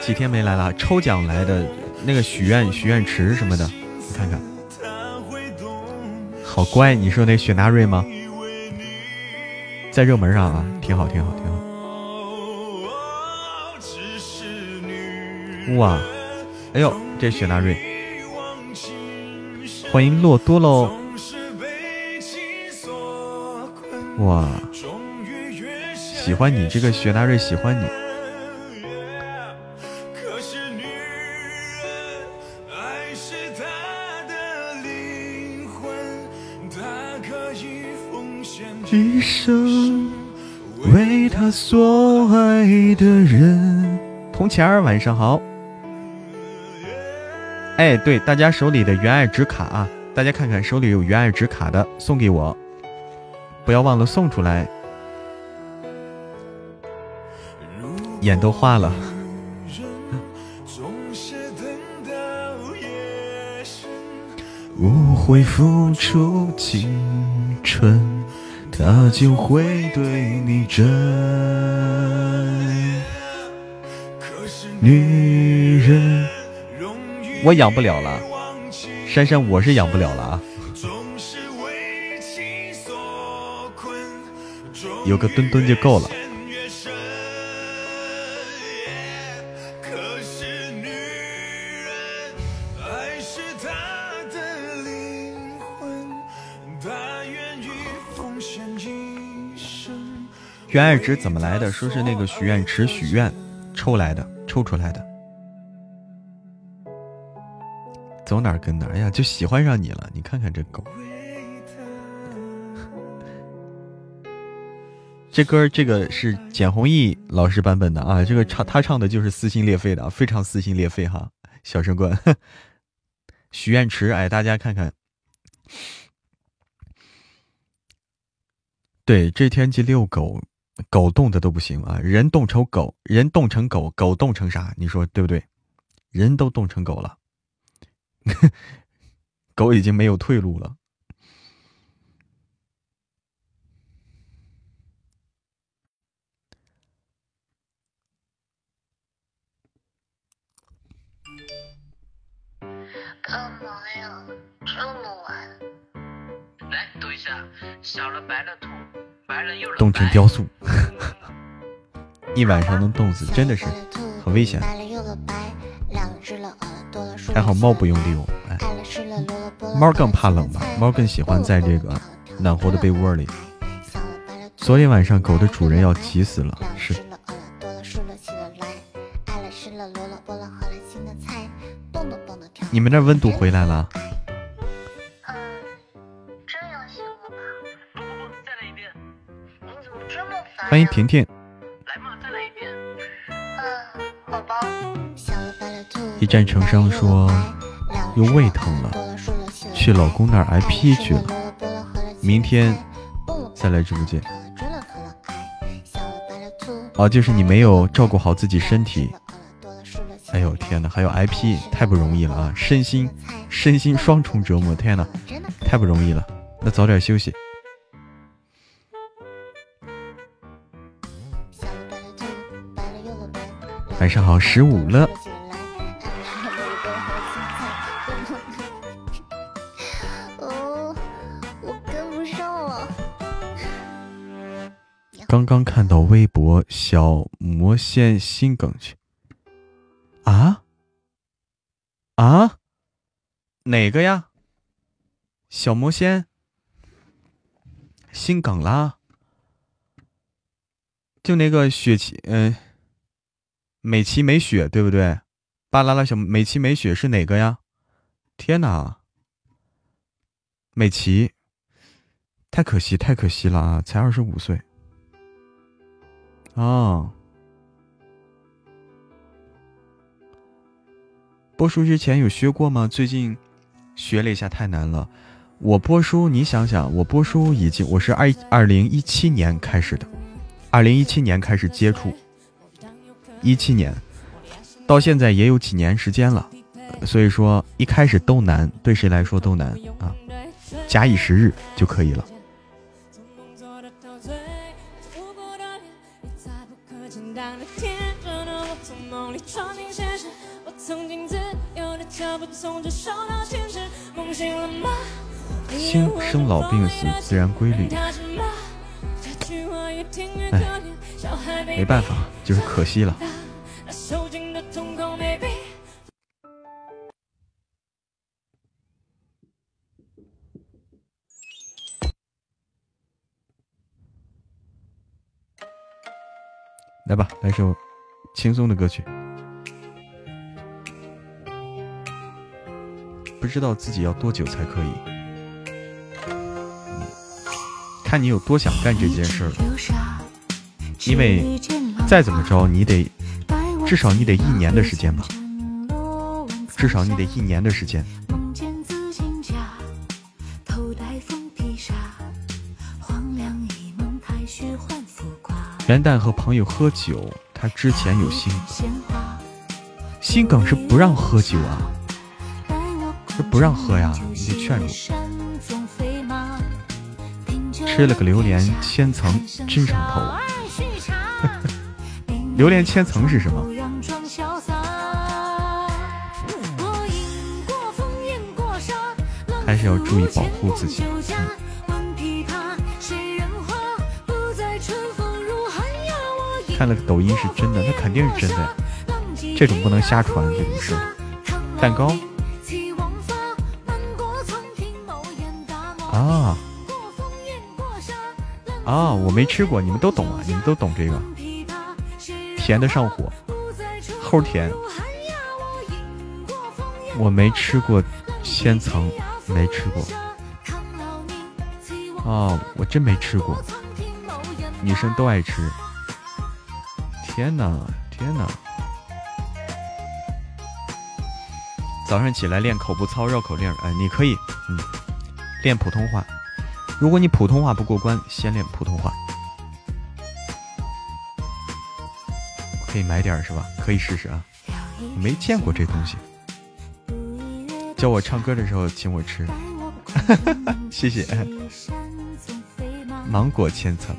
几天没来了，抽奖来的那个许愿许愿池什么的，你看看，好乖。你说那雪纳瑞吗？在热门上啊，挺好，挺好，挺好。哇，哎呦，这雪纳瑞，欢迎洛多喽！哇，喜欢你这个雪纳瑞，喜欢你。一生为他所爱的人。铜钱儿，晚上好。哎，对，大家手里的原爱值卡啊，大家看看手里有原爱值卡的，送给我，不要忘了送出来。眼都花了。无悔付出青春。他就会对你真。女人，我养不了了，珊珊，我是养不了了啊。有个墩墩就够了。原爱值怎么来的？说是那个许愿池许愿抽来的，抽出来的。走哪儿跟哪儿呀？就喜欢上你了。你看看这狗，这歌这个是简弘毅老师版本的啊。这个唱他唱的就是撕心裂肺的，非常撕心裂肺哈。小神棍，许愿池，哎，大家看看。对，这天去遛狗。狗冻的都不行啊！人冻成狗，人冻成狗，狗冻成啥？你说对不对？人都冻成狗了，狗已经没有退路了。干嘛呀？这么晚？来读一下：小了白了兔。冻成雕塑，一晚上能冻死，真的是很危险。还好猫不用利用，哎，猫更怕冷吧？猫更喜欢在这个暖和的被窝里。昨天晚上狗的主人要急死了，是。你们那温度回来了？嗯，这样行了吧？不不不，再来一遍。你怎么这么烦？欢迎甜甜。一战成伤说又胃疼了，去老公那儿挨批去了。明天再来直播间。哦，就是你没有照顾好自己身体。哎呦天哪，还有 IP，太不容易了啊！身心身心双重折磨，天哪，太不容易了。那早点休息。晚上好，十五了。刚刚看到微博小魔仙心梗去。啊啊，哪个呀？小魔仙心梗啦？就那个雪琪，嗯，美琪美雪对不对？巴啦啦小美琪美雪是哪个呀？天哪，美琪，太可惜，太可惜了啊！才二十五岁啊。播书之前有学过吗？最近学了一下，太难了。我播书，你想想，我播书已经我是二二零一七年开始的，二零一七年开始接触，一七年到现在也有几年时间了。所以说一开始都难，对谁来说都难啊。假以时日就可以了。心生老病死，自然规律。哎，没办法，就是可惜了。来吧，来首轻松的歌曲。不知道自己要多久才可以，看你有多想干这件事儿。因为再怎么着，你得至少你得一年的时间吧，至少你得一年的时间。元旦和朋友喝酒，他之前有心心梗是不让喝酒啊。不让喝呀，你得劝住。吃了个榴莲千层，真上头。榴莲千层是什么？还是要注意保护自己。看了个抖音是真的，那肯定是真的呀。这种不能瞎传，这种事。蛋糕。啊啊！我没吃过，你们都懂啊，你们都懂这个，甜的上火，齁甜。我没吃过千层，没吃过。哦，我真没吃过，女生都爱吃。天哪，天哪！早上起来练口部操，绕口令，哎，你可以，嗯。练普通话，如果你普通话不过关，先练普通话。可以买点是吧？可以试试啊，没见过这东西。教我唱歌的时候请我吃，谢谢。芒果千层。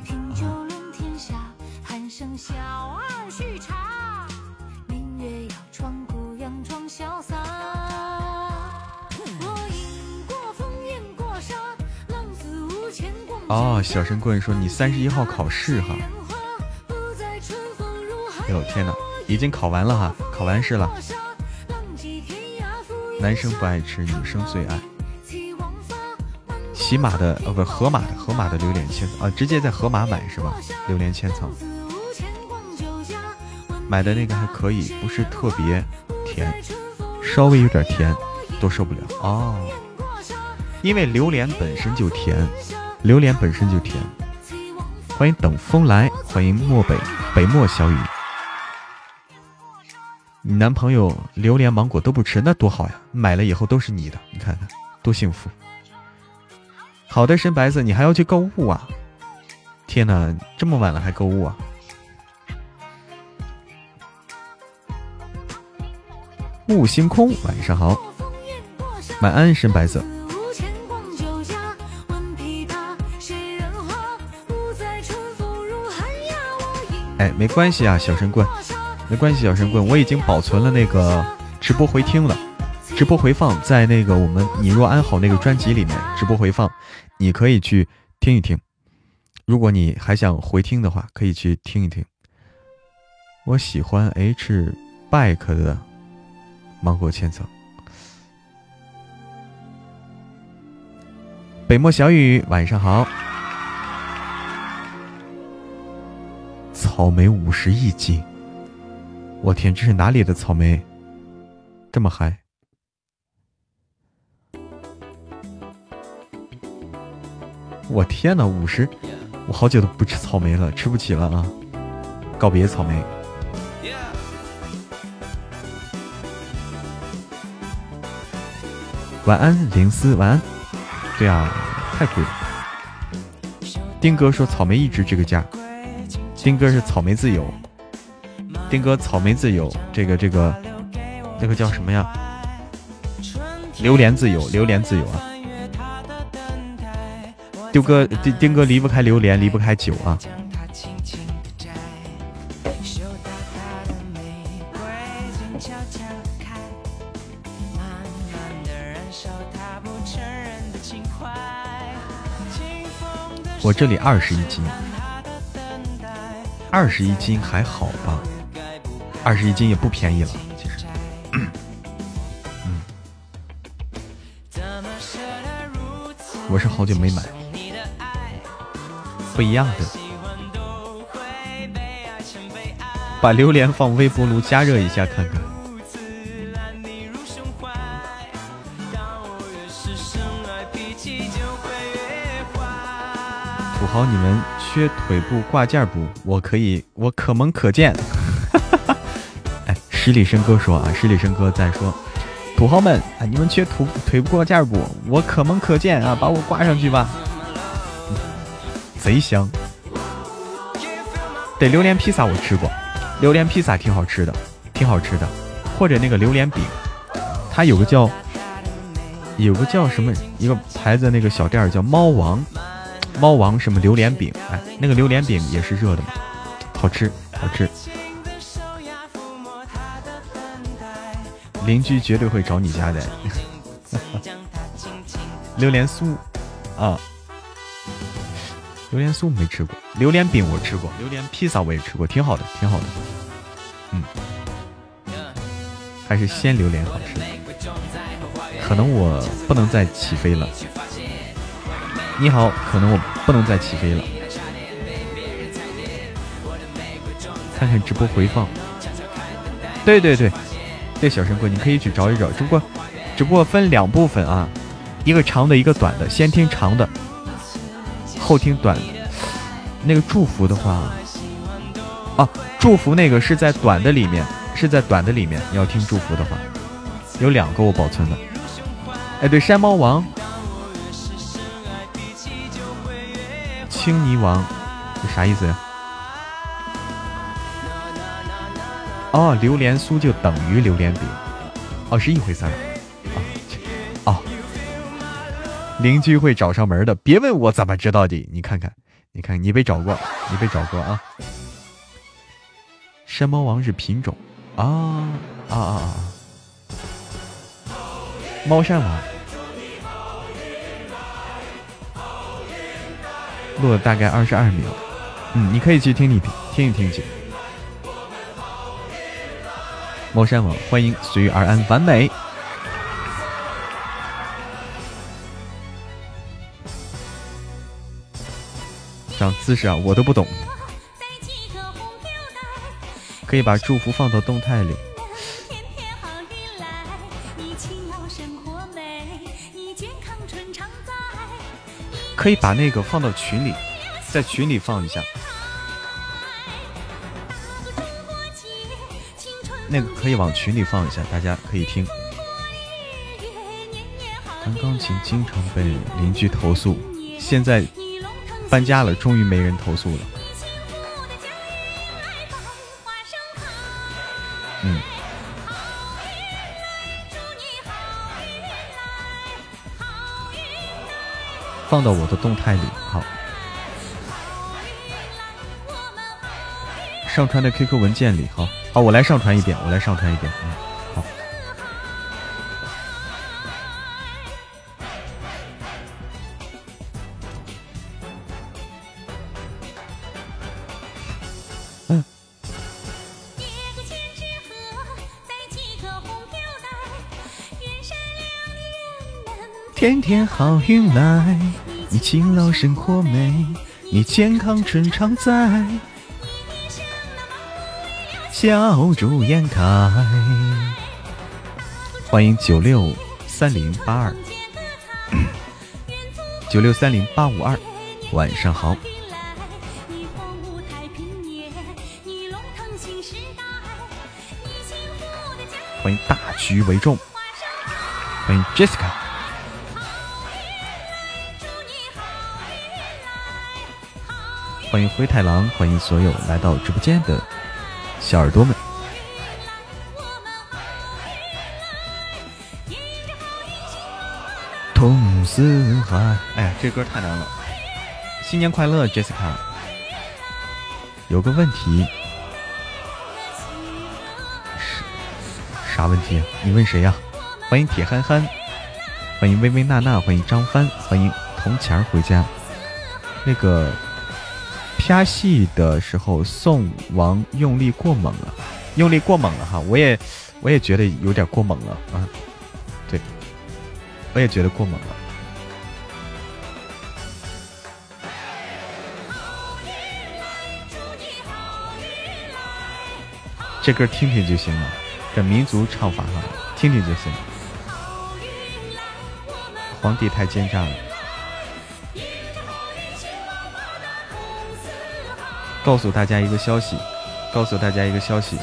哦，小神棍说你三十一号考试哈。哎呦天哪，已经考完了哈，考完试了。男生不爱吃，女生最爱。骑马的哦不，河马的河马的榴莲千层啊，直接在河马买是吧？榴莲千层，买的那个还可以，不是特别甜，稍微有点甜。都受不了哦。因为榴莲本身就甜，榴莲本身就甜。欢迎等风来，欢迎漠北北漠小雨。你男朋友榴莲芒果都不吃，那多好呀！买了以后都是你的，你看看多幸福。好的，深白色，你还要去购物啊？天哪，这么晚了还购物啊？木星空，晚上好，晚安，深白色。哎，没关系啊，小神棍，没关系，小神棍，我已经保存了那个直播回听了，直播回放在那个我们你若安好那个专辑里面，直播回放，你可以去听一听。如果你还想回听的话，可以去听一听。我喜欢 H Back 的芒果千层。北漠小雨，晚上好。草莓五十一斤，我天，这是哪里的草莓？这么嗨！我天呐，五十，我好久都不吃草莓了，吃不起了啊！告别草莓。晚安，林思，晚安。对啊，太贵了。丁哥说草莓一直这个价。丁哥是草莓自由，丁哥草莓自由，这个这个，那个叫什么呀？榴莲自由，榴莲自由啊！丢哥丁丁哥离不开榴莲，离不开酒啊！我这里二十一斤。二十一斤还好吧，二十一斤也不便宜了，其实。嗯，我是好久没买，不一样的。把榴莲放微波炉加热一下看看。土豪，你们。缺腿部挂件不？我可以，我可萌可见。哎，十里笙歌说啊，十里笙歌在说，土豪们啊，你们缺腿腿部挂件不？我可萌可见啊，把我挂上去吧，贼香。对，榴莲披萨我吃过，榴莲披萨挺好吃的，挺好吃的。或者那个榴莲饼，它有个叫，有个叫什么一个牌子那个小店叫猫王。猫王什么榴莲饼？哎，那个榴莲饼也是热的嘛，好吃，好吃。邻居绝对会找你家的。榴莲酥啊，榴莲酥没吃过，榴莲饼我吃过，榴莲披萨我也吃过，挺好的，挺好的。嗯，还是鲜榴莲好吃。可能我不能再起飞了。你好，可能我不能再起飞了。看看直播回放。对对对，对小神棍，你可以去找一找。只不过，只不过分两部分啊，一个长的，一个短的。先听长的，后听短的。那个祝福的话，啊，祝福那个是在短的里面，是在短的里面。你要听祝福的话，有两个我保存的。哎，对，山猫王。青泥王，这啥意思呀？哦，榴莲酥就等于榴莲饼，哦，是一回事儿。哦，邻居会找上门的，别问我怎么知道的，你看看，你看，你被找过，你被找过啊。山猫王是品种啊啊啊啊！猫山王。录了大概二十二秒，嗯，你可以去听一听，听一听去。猫山王，欢迎随遇而安，完美。长姿势啊，我都不懂。可以把祝福放到动态里。可以把那个放到群里，在群里放一下。那个可以往群里放一下，大家可以听。弹钢琴经常被邻居投诉，现在搬家了，终于没人投诉了。嗯，放到我的动态里，好。上传的 QQ 文件里，好，好，我来上传一遍，我来上传一遍，嗯，好。嗯。天天好运来，你勤劳生活美，你健康春常在。笑逐颜开，欢迎九六三零八二，九六三零八五二，晚上好。欢迎大局为重，欢迎 Jessica，欢迎灰太狼，欢迎所有来到直播间的。小耳朵们，痛思海。哎呀，这歌太难了！新年快乐，Jessica。有个问题，啥问题？你问谁呀？欢迎铁憨憨，欢迎微微娜娜，欢迎张帆，欢迎铜钱回家。那个。啪戏的时候，宋王用力过猛了，用力过猛了哈！我也，我也觉得有点过猛了啊。对，我也觉得过猛了。这歌听听就行了，这民族唱法哈，听听就行。皇帝太奸诈了。告诉大家一个消息，告诉大家一个消息，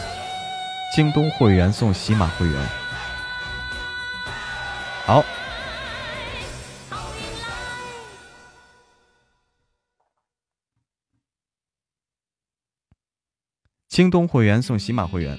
京东会员送喜马会员。好，京东会员送喜马会员。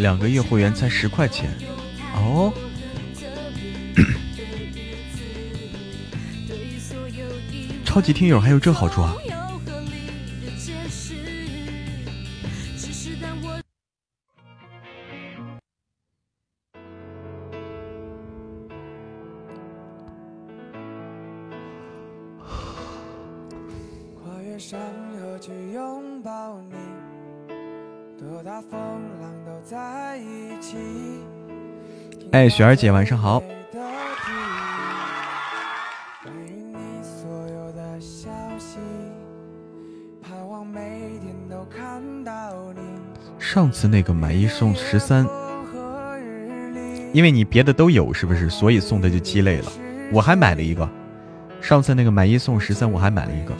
两个月会员才十块钱，哦。超级听友还有这好处啊！哎，雪儿姐，晚上好。上次那个买一送十三，因为你别的都有，是不是？所以送的就鸡肋了。我还买了一个，上次那个买一送十三，我还买了一个。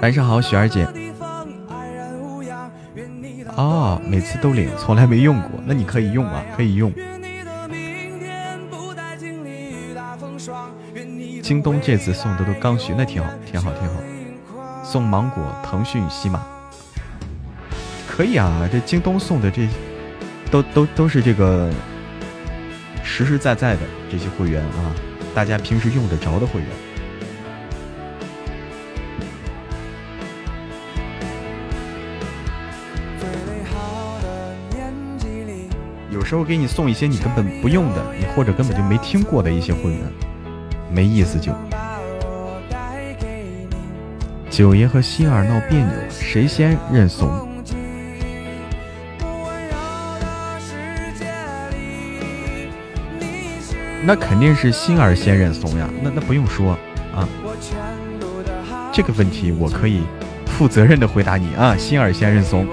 晚上好，雪儿姐。哦，每次都领，从来没用过，那你可以用啊，可以用。京东这次送的都刚需，那挺好，挺好，挺好。送芒果，腾讯、喜马，可以啊！这京东送的这，都都都是这个实实在在的这些会员啊，大家平时用得着的会员。时候给你送一些你根本不用的，你或者根本就没听过的一些会员，没意思就。九爷和希儿闹别扭，谁先认怂？那肯定是心儿先认怂呀，那那不用说啊。这个问题我可以负责任的回答你啊，心儿先认怂。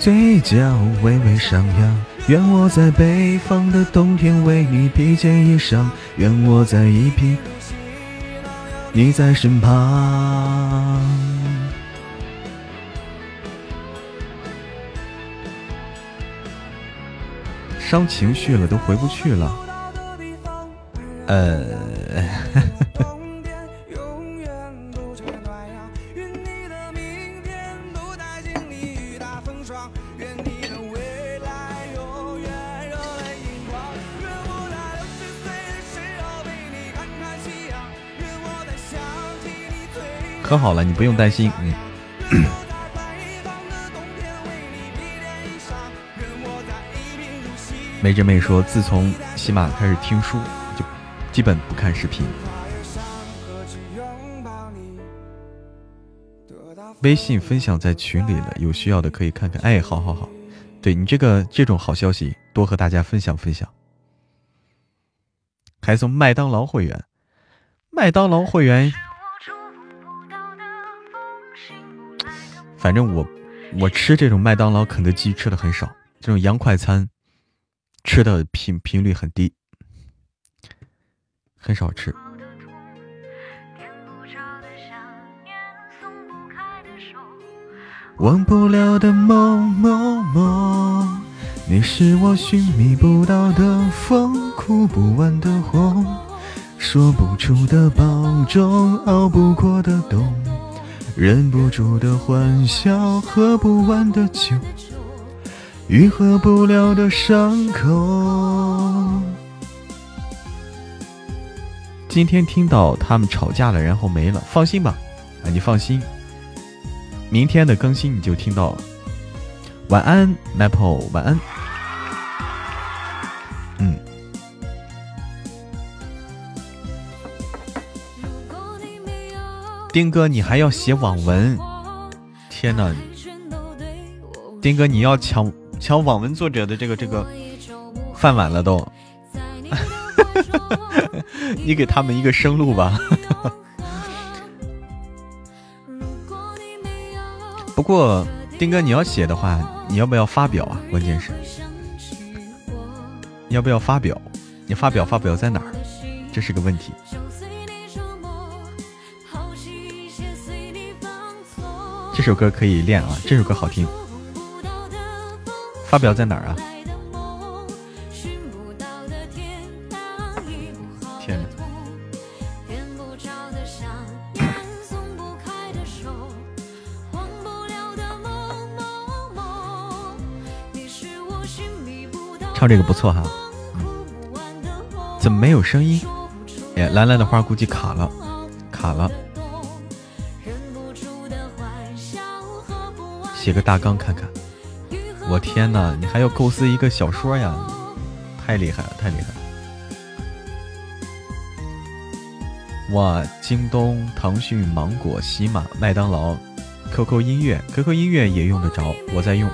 嘴角微微上扬，愿我在北方的冬天为你披件衣裳，愿我在一匹，你在身旁。伤情绪了，都回不去了。呃。可好了，你不用担心。嗯。梅真妹说，自从喜马开始听书，就基本不看视频。微信分享在群里了，有需要的可以看看。哎，好好好，对你这个这种好消息，多和大家分享分享。还送麦当劳会员，麦当劳会员。反正我，我吃这种麦当劳、肯德基吃的很少，这种洋快餐吃的频频率很低，很少吃。忘不了的某某某，你是我寻觅不到的风，哭不完的红，说不出的保重，熬不过的冬。忍不住的欢笑，喝不完的酒，愈合不了的伤口。今天听到他们吵架了，然后没了，放心吧，啊，你放心，明天的更新你就听到了。晚安，Maple，晚安。嗯。丁哥，你还要写网文？天哪！丁哥，你要抢抢网文作者的这个这个饭碗了都！你给他们一个生路吧。不过，丁哥，你要写的话，你要不要发表啊？关键是，要不要发表？你发表发表在哪儿？这是个问题。这首歌可以练啊，这首歌好听。发表在哪儿啊？天哪！唱这个不错哈。怎么没有声音？哎，蓝蓝的花估计卡了，卡了。写个大纲看看，我天哪，你还要构思一个小说呀，太厉害了，太厉害了！哇，京东、腾讯、芒果、喜马、麦当劳、QQ 音乐、QQ 音乐也用得着，我在用。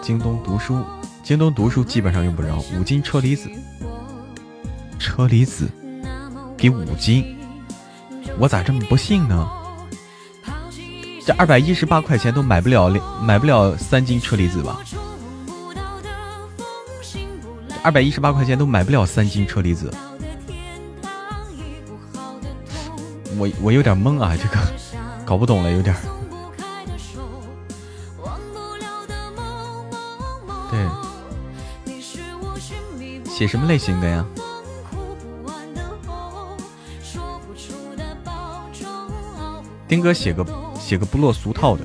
京东读书，京东读书基本上用不着。五斤车厘子，车厘子给五斤，我咋这么不信呢？这二百一十八块钱都买不了两买不了三斤车厘子吧？二百一十八块钱都买不了三斤车厘子，我我有点懵啊，这个搞不懂了，有点。对，写什么类型的呀？丁哥写个。写个不落俗套的，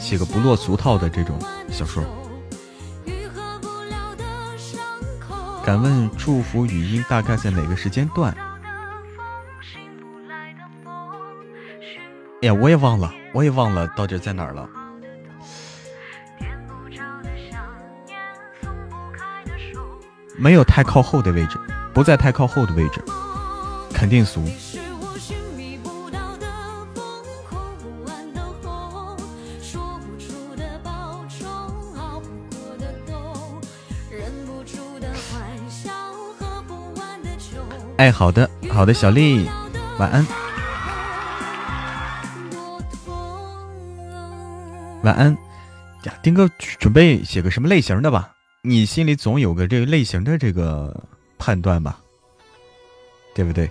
写个不落俗套的这种小说。敢问祝福语音大概在哪个时间段？哎呀，我也忘了，我也忘了到底在哪儿了。没有太靠后的位置，不在太靠后的位置，肯定俗。哎，好的，好的，小丽，晚安，晚安。呀，丁哥准备写个什么类型的吧？你心里总有个这个类型的这个判断吧，对不对？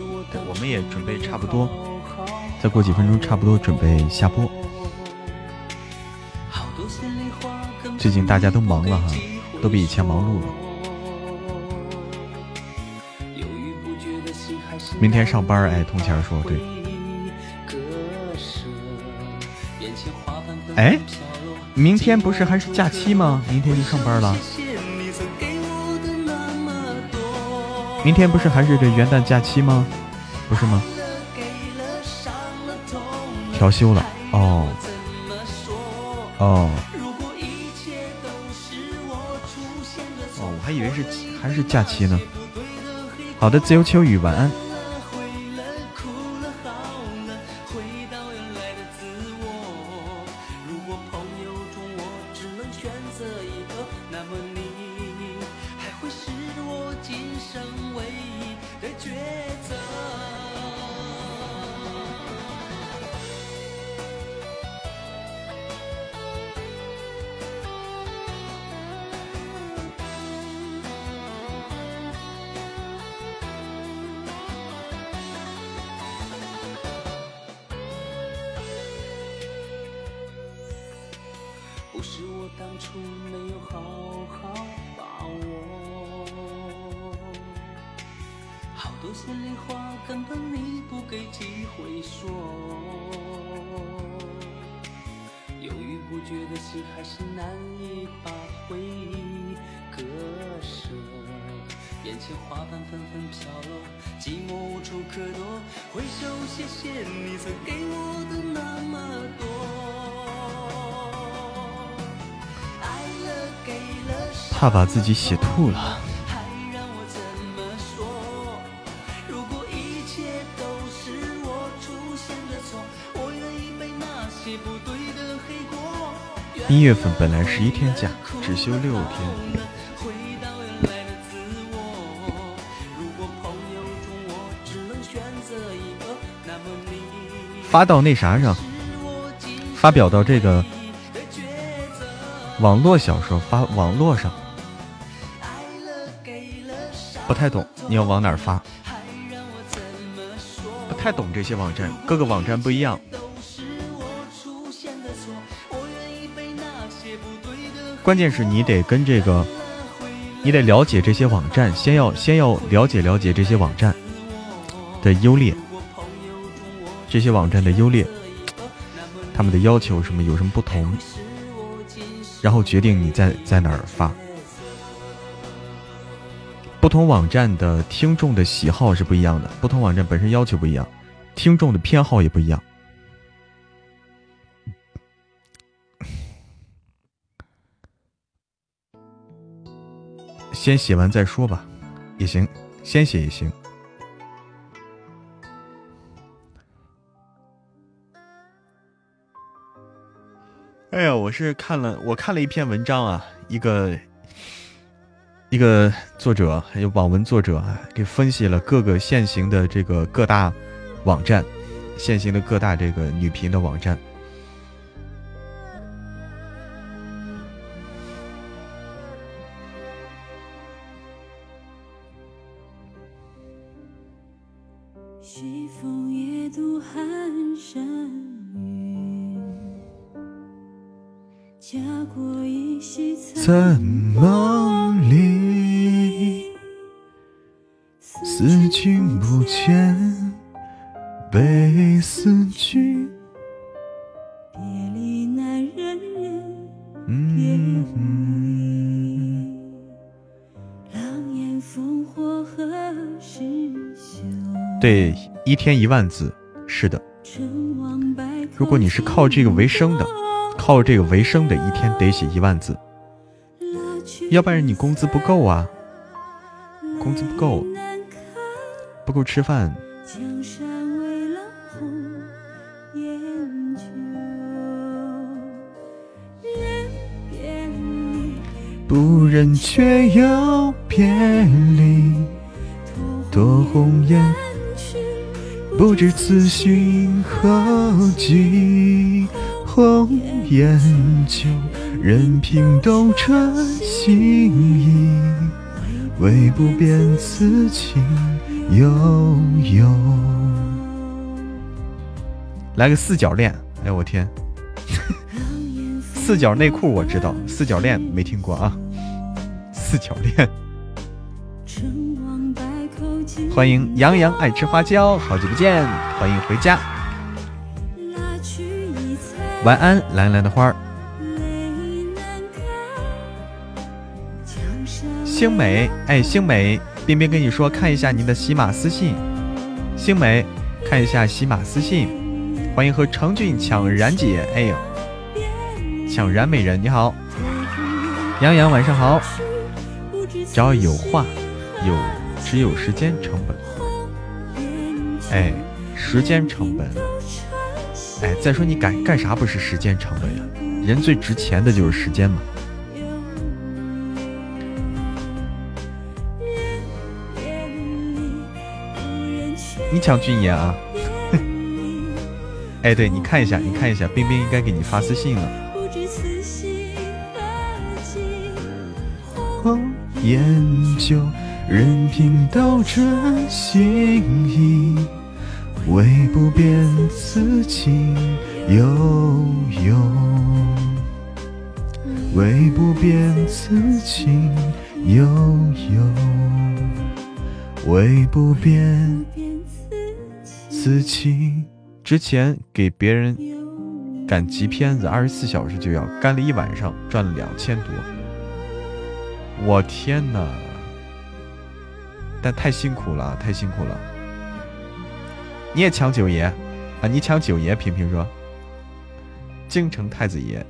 也准备差不多，再过几分钟差不多准备下播。最近大家都忙了哈，都比以前忙碌了。明天上班哎，铜钱说对。哎。明天不是还是假期吗？明天就上班了。明天不是还是这元旦假期吗？不是吗？调休了。哦。哦。哦，我还以为是还是假期呢。好的，自由秋雨，晚安。怕把自己写吐了。一月份本来十一天假，只休六天。发到那啥上，发表到这个网络小说发网络上。不太懂，你要往哪儿发？不太懂这些网站，各个网站不一样。关键是你得跟这个，你得了解这些网站，先要先要了解了解这些网站的优劣，这些网站的优劣，他们的要求什么有什么不同，然后决定你在在哪儿发。不同网站的听众的喜好是不一样的，不同网站本身要求不一样，听众的偏好也不一样。先写完再说吧，也行，先写也行。哎呀，我是看了，我看了一篇文章啊，一个。一个作者，还有网文作者啊，给分析了各个现行的这个各大网站，现行的各大这个女频的网站。在梦里，思君不见，悲思君。别离难忍忍，狼烟烽火何时休？对，一天一万字，是的。如果你是靠这个为生的，靠这个为生的，一天得写一万字。要不然你工资不够啊，工资不够，不够吃饭。不忍却又别离，多红颜，不知此心何寄。红颜旧。任凭斗转星移，唯不变此情悠悠。来个四角恋，哎呦我天！四角内裤我知道，四角恋没听过啊。四角恋。欢迎杨洋爱吃花椒，好久不见，欢迎回家。晚安，蓝蓝的花儿。星美，哎，星美，冰冰跟你说，看一下您的喜马私信。星美，看一下喜马私信。欢迎和程俊抢然姐，哎呦，抢然美人，你好，杨洋晚上好。只要有话，有只有时间成本。哎，时间成本。哎，再说你干干啥不是时间成本呀？人最值钱的就是时间嘛。你抢俊爷啊！哎，对你看一下，你看一下，冰冰应该给你发私信了。红颜旧，任凭斗转星移，唯不变此情悠悠，唯不变此情悠悠，唯不变。此情之前给别人赶集片子，二十四小时就要干了一晚上，赚了两千多。我天哪！但太辛苦了，太辛苦了。你也抢九爷啊？你抢九爷？平平说，京城太子爷。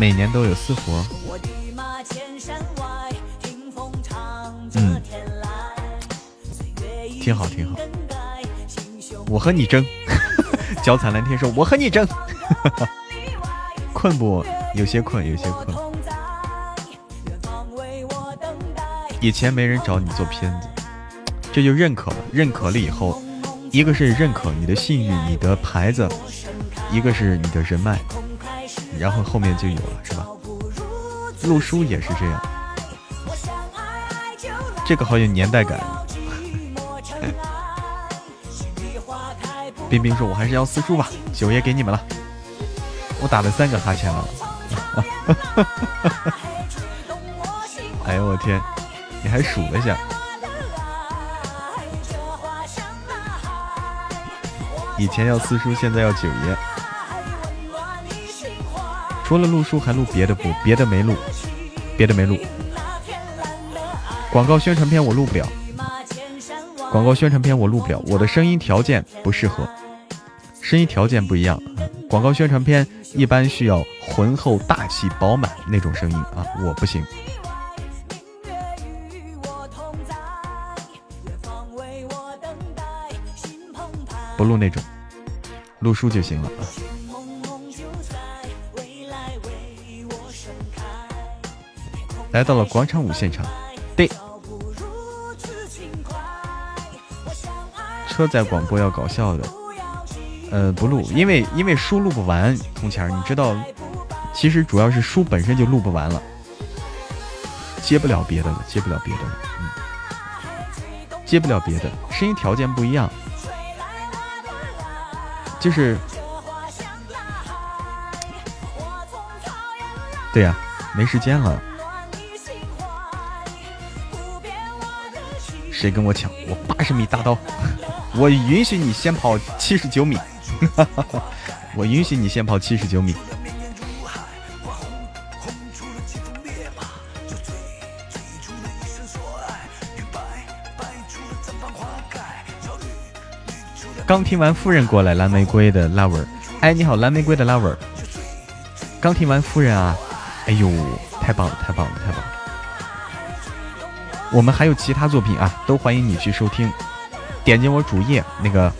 每年都有私活。嗯，挺好挺好。我和你争，脚踩蓝天说我和你争。困不？有些困，有些困。以前没人找你做片子，这就认可了。认可了以后，一个是认可你的信誉、你的牌子，一个是你的人脉。然后后面就有了，是吧？陆叔也是这样，这个好有年代感。冰冰说：“我还是要四叔吧。”九爷给你们了，我打了三个哈欠了。哎呦我天，你还数了一下。以前要四叔，现在要九爷。除了录书还录别的不？别的没录，别的没录。广告宣传片我录不了，广告宣传片我录不了，我的声音条件不适合，声音条件不一样。广告宣传片一般需要浑厚、大气、饱满那种声音啊，我不行。不录那种，录书就行了啊。来到了广场舞现场，对。车载广播要搞笑的，呃，不录，因为因为书录不完。铜钱儿，你知道，其实主要是书本身就录不完了，接不了别的了，接不了别的了，嗯，接不了别的，声音条件不一样，就是，对呀，没时间了。谁跟我抢？我八十米大刀。我允许你先跑七十九米，我允许你先跑七十九米。刚听完夫人过来，蓝玫瑰的 lover，哎，你好，蓝玫瑰的 lover。刚听完夫人啊，哎呦，太棒了，太棒了，太棒了。我们还有其他作品啊，都欢迎你去收听。点进我主页，那个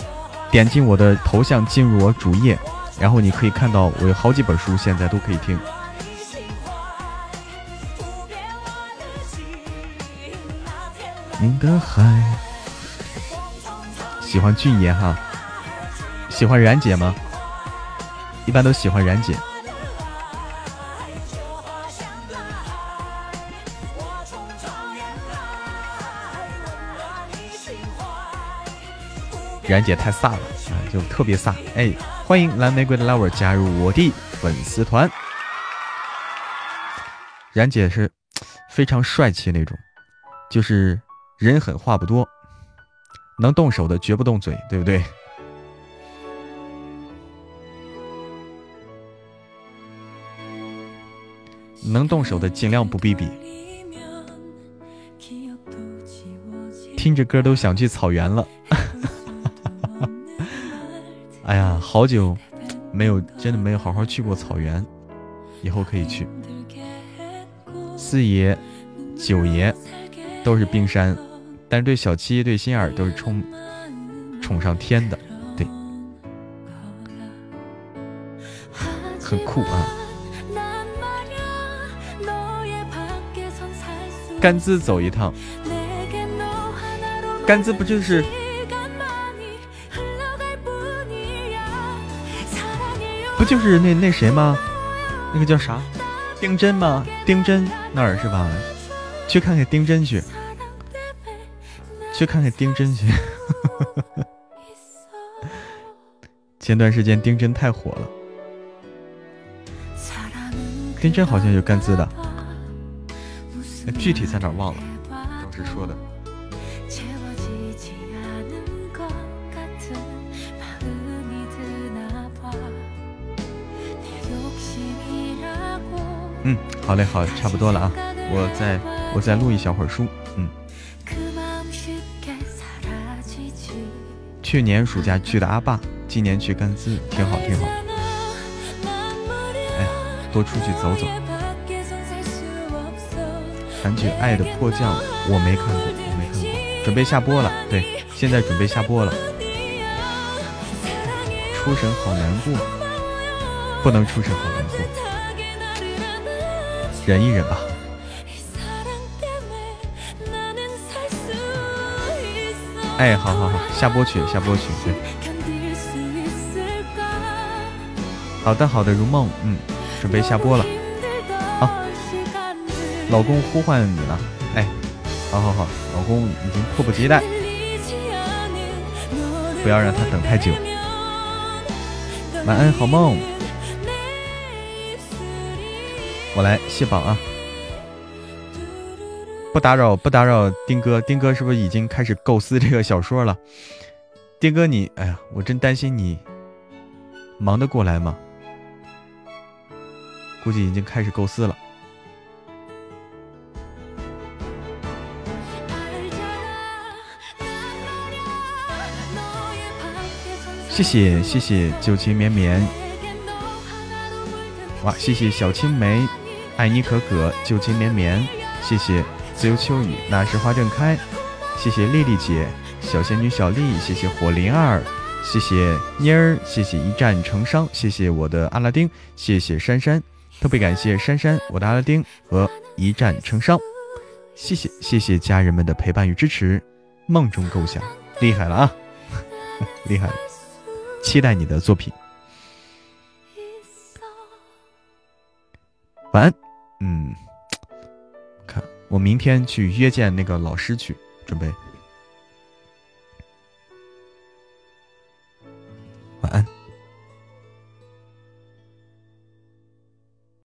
点进我的头像，进入我主页，然后你可以看到我有好几本书，现在都可以听。你的海，喜欢俊爷哈，喜欢然姐吗？一般都喜欢然姐。然姐太飒了啊，就特别飒哎！欢迎蓝玫瑰的 lover 加入我的粉丝团。然姐是非常帅气那种，就是人狠话不多，能动手的绝不动嘴，对不对？能动手的尽量不逼逼。听着歌都想去草原了。哎呀，好久没有，真的没有好好去过草原，以后可以去。四爷、九爷都是冰山，但是对小七、对心儿都是冲宠上天的，对，很酷啊！甘孜走一趟，甘孜不就是？不就是那那谁吗？那个叫啥？丁真吗？丁真那儿是吧？去看看丁真去，去看看丁真去。前段时间丁真太火了，丁真好像有甘孜的，具体在哪忘了，当时说的。好嘞，好，差不多了啊，我再我再录一小会儿书，嗯。去年暑假去的阿坝，今年去甘孜，挺好，挺好。哎呀，多出去走走。韩剧《爱的迫降》我没看过，我没看过，准备下播了，对，现在准备下播了。出神好难过，不能出神好难过。忍一忍吧。哎，好好好，下播去，下播去。好的好的，如梦，嗯，准备下播了。好，老公呼唤你了。哎，好好好，老公已经迫不及待，不要让他等太久。晚安，好梦。我来卸榜啊！不打扰，不打扰丁哥，丁哥是不是已经开始构思这个小说了？丁哥你，哎呀，我真担心你忙得过来吗？估计已经开始构思了。谢谢谢谢九情绵绵，哇！谢谢小青梅爱你可可，旧情绵绵，谢谢自由秋雨，那时花正开，谢谢丽丽姐，小仙女小丽，谢谢火灵儿，谢谢妮儿，谢谢一战成伤，谢谢我的阿拉丁，谢谢珊珊，特别感谢珊珊，我的阿拉丁和一战成伤。谢谢谢谢家人们的陪伴与支持，梦中构想厉害了啊，厉害了！期待你的作品。晚安。嗯，看我明天去约见那个老师去，准备。晚安。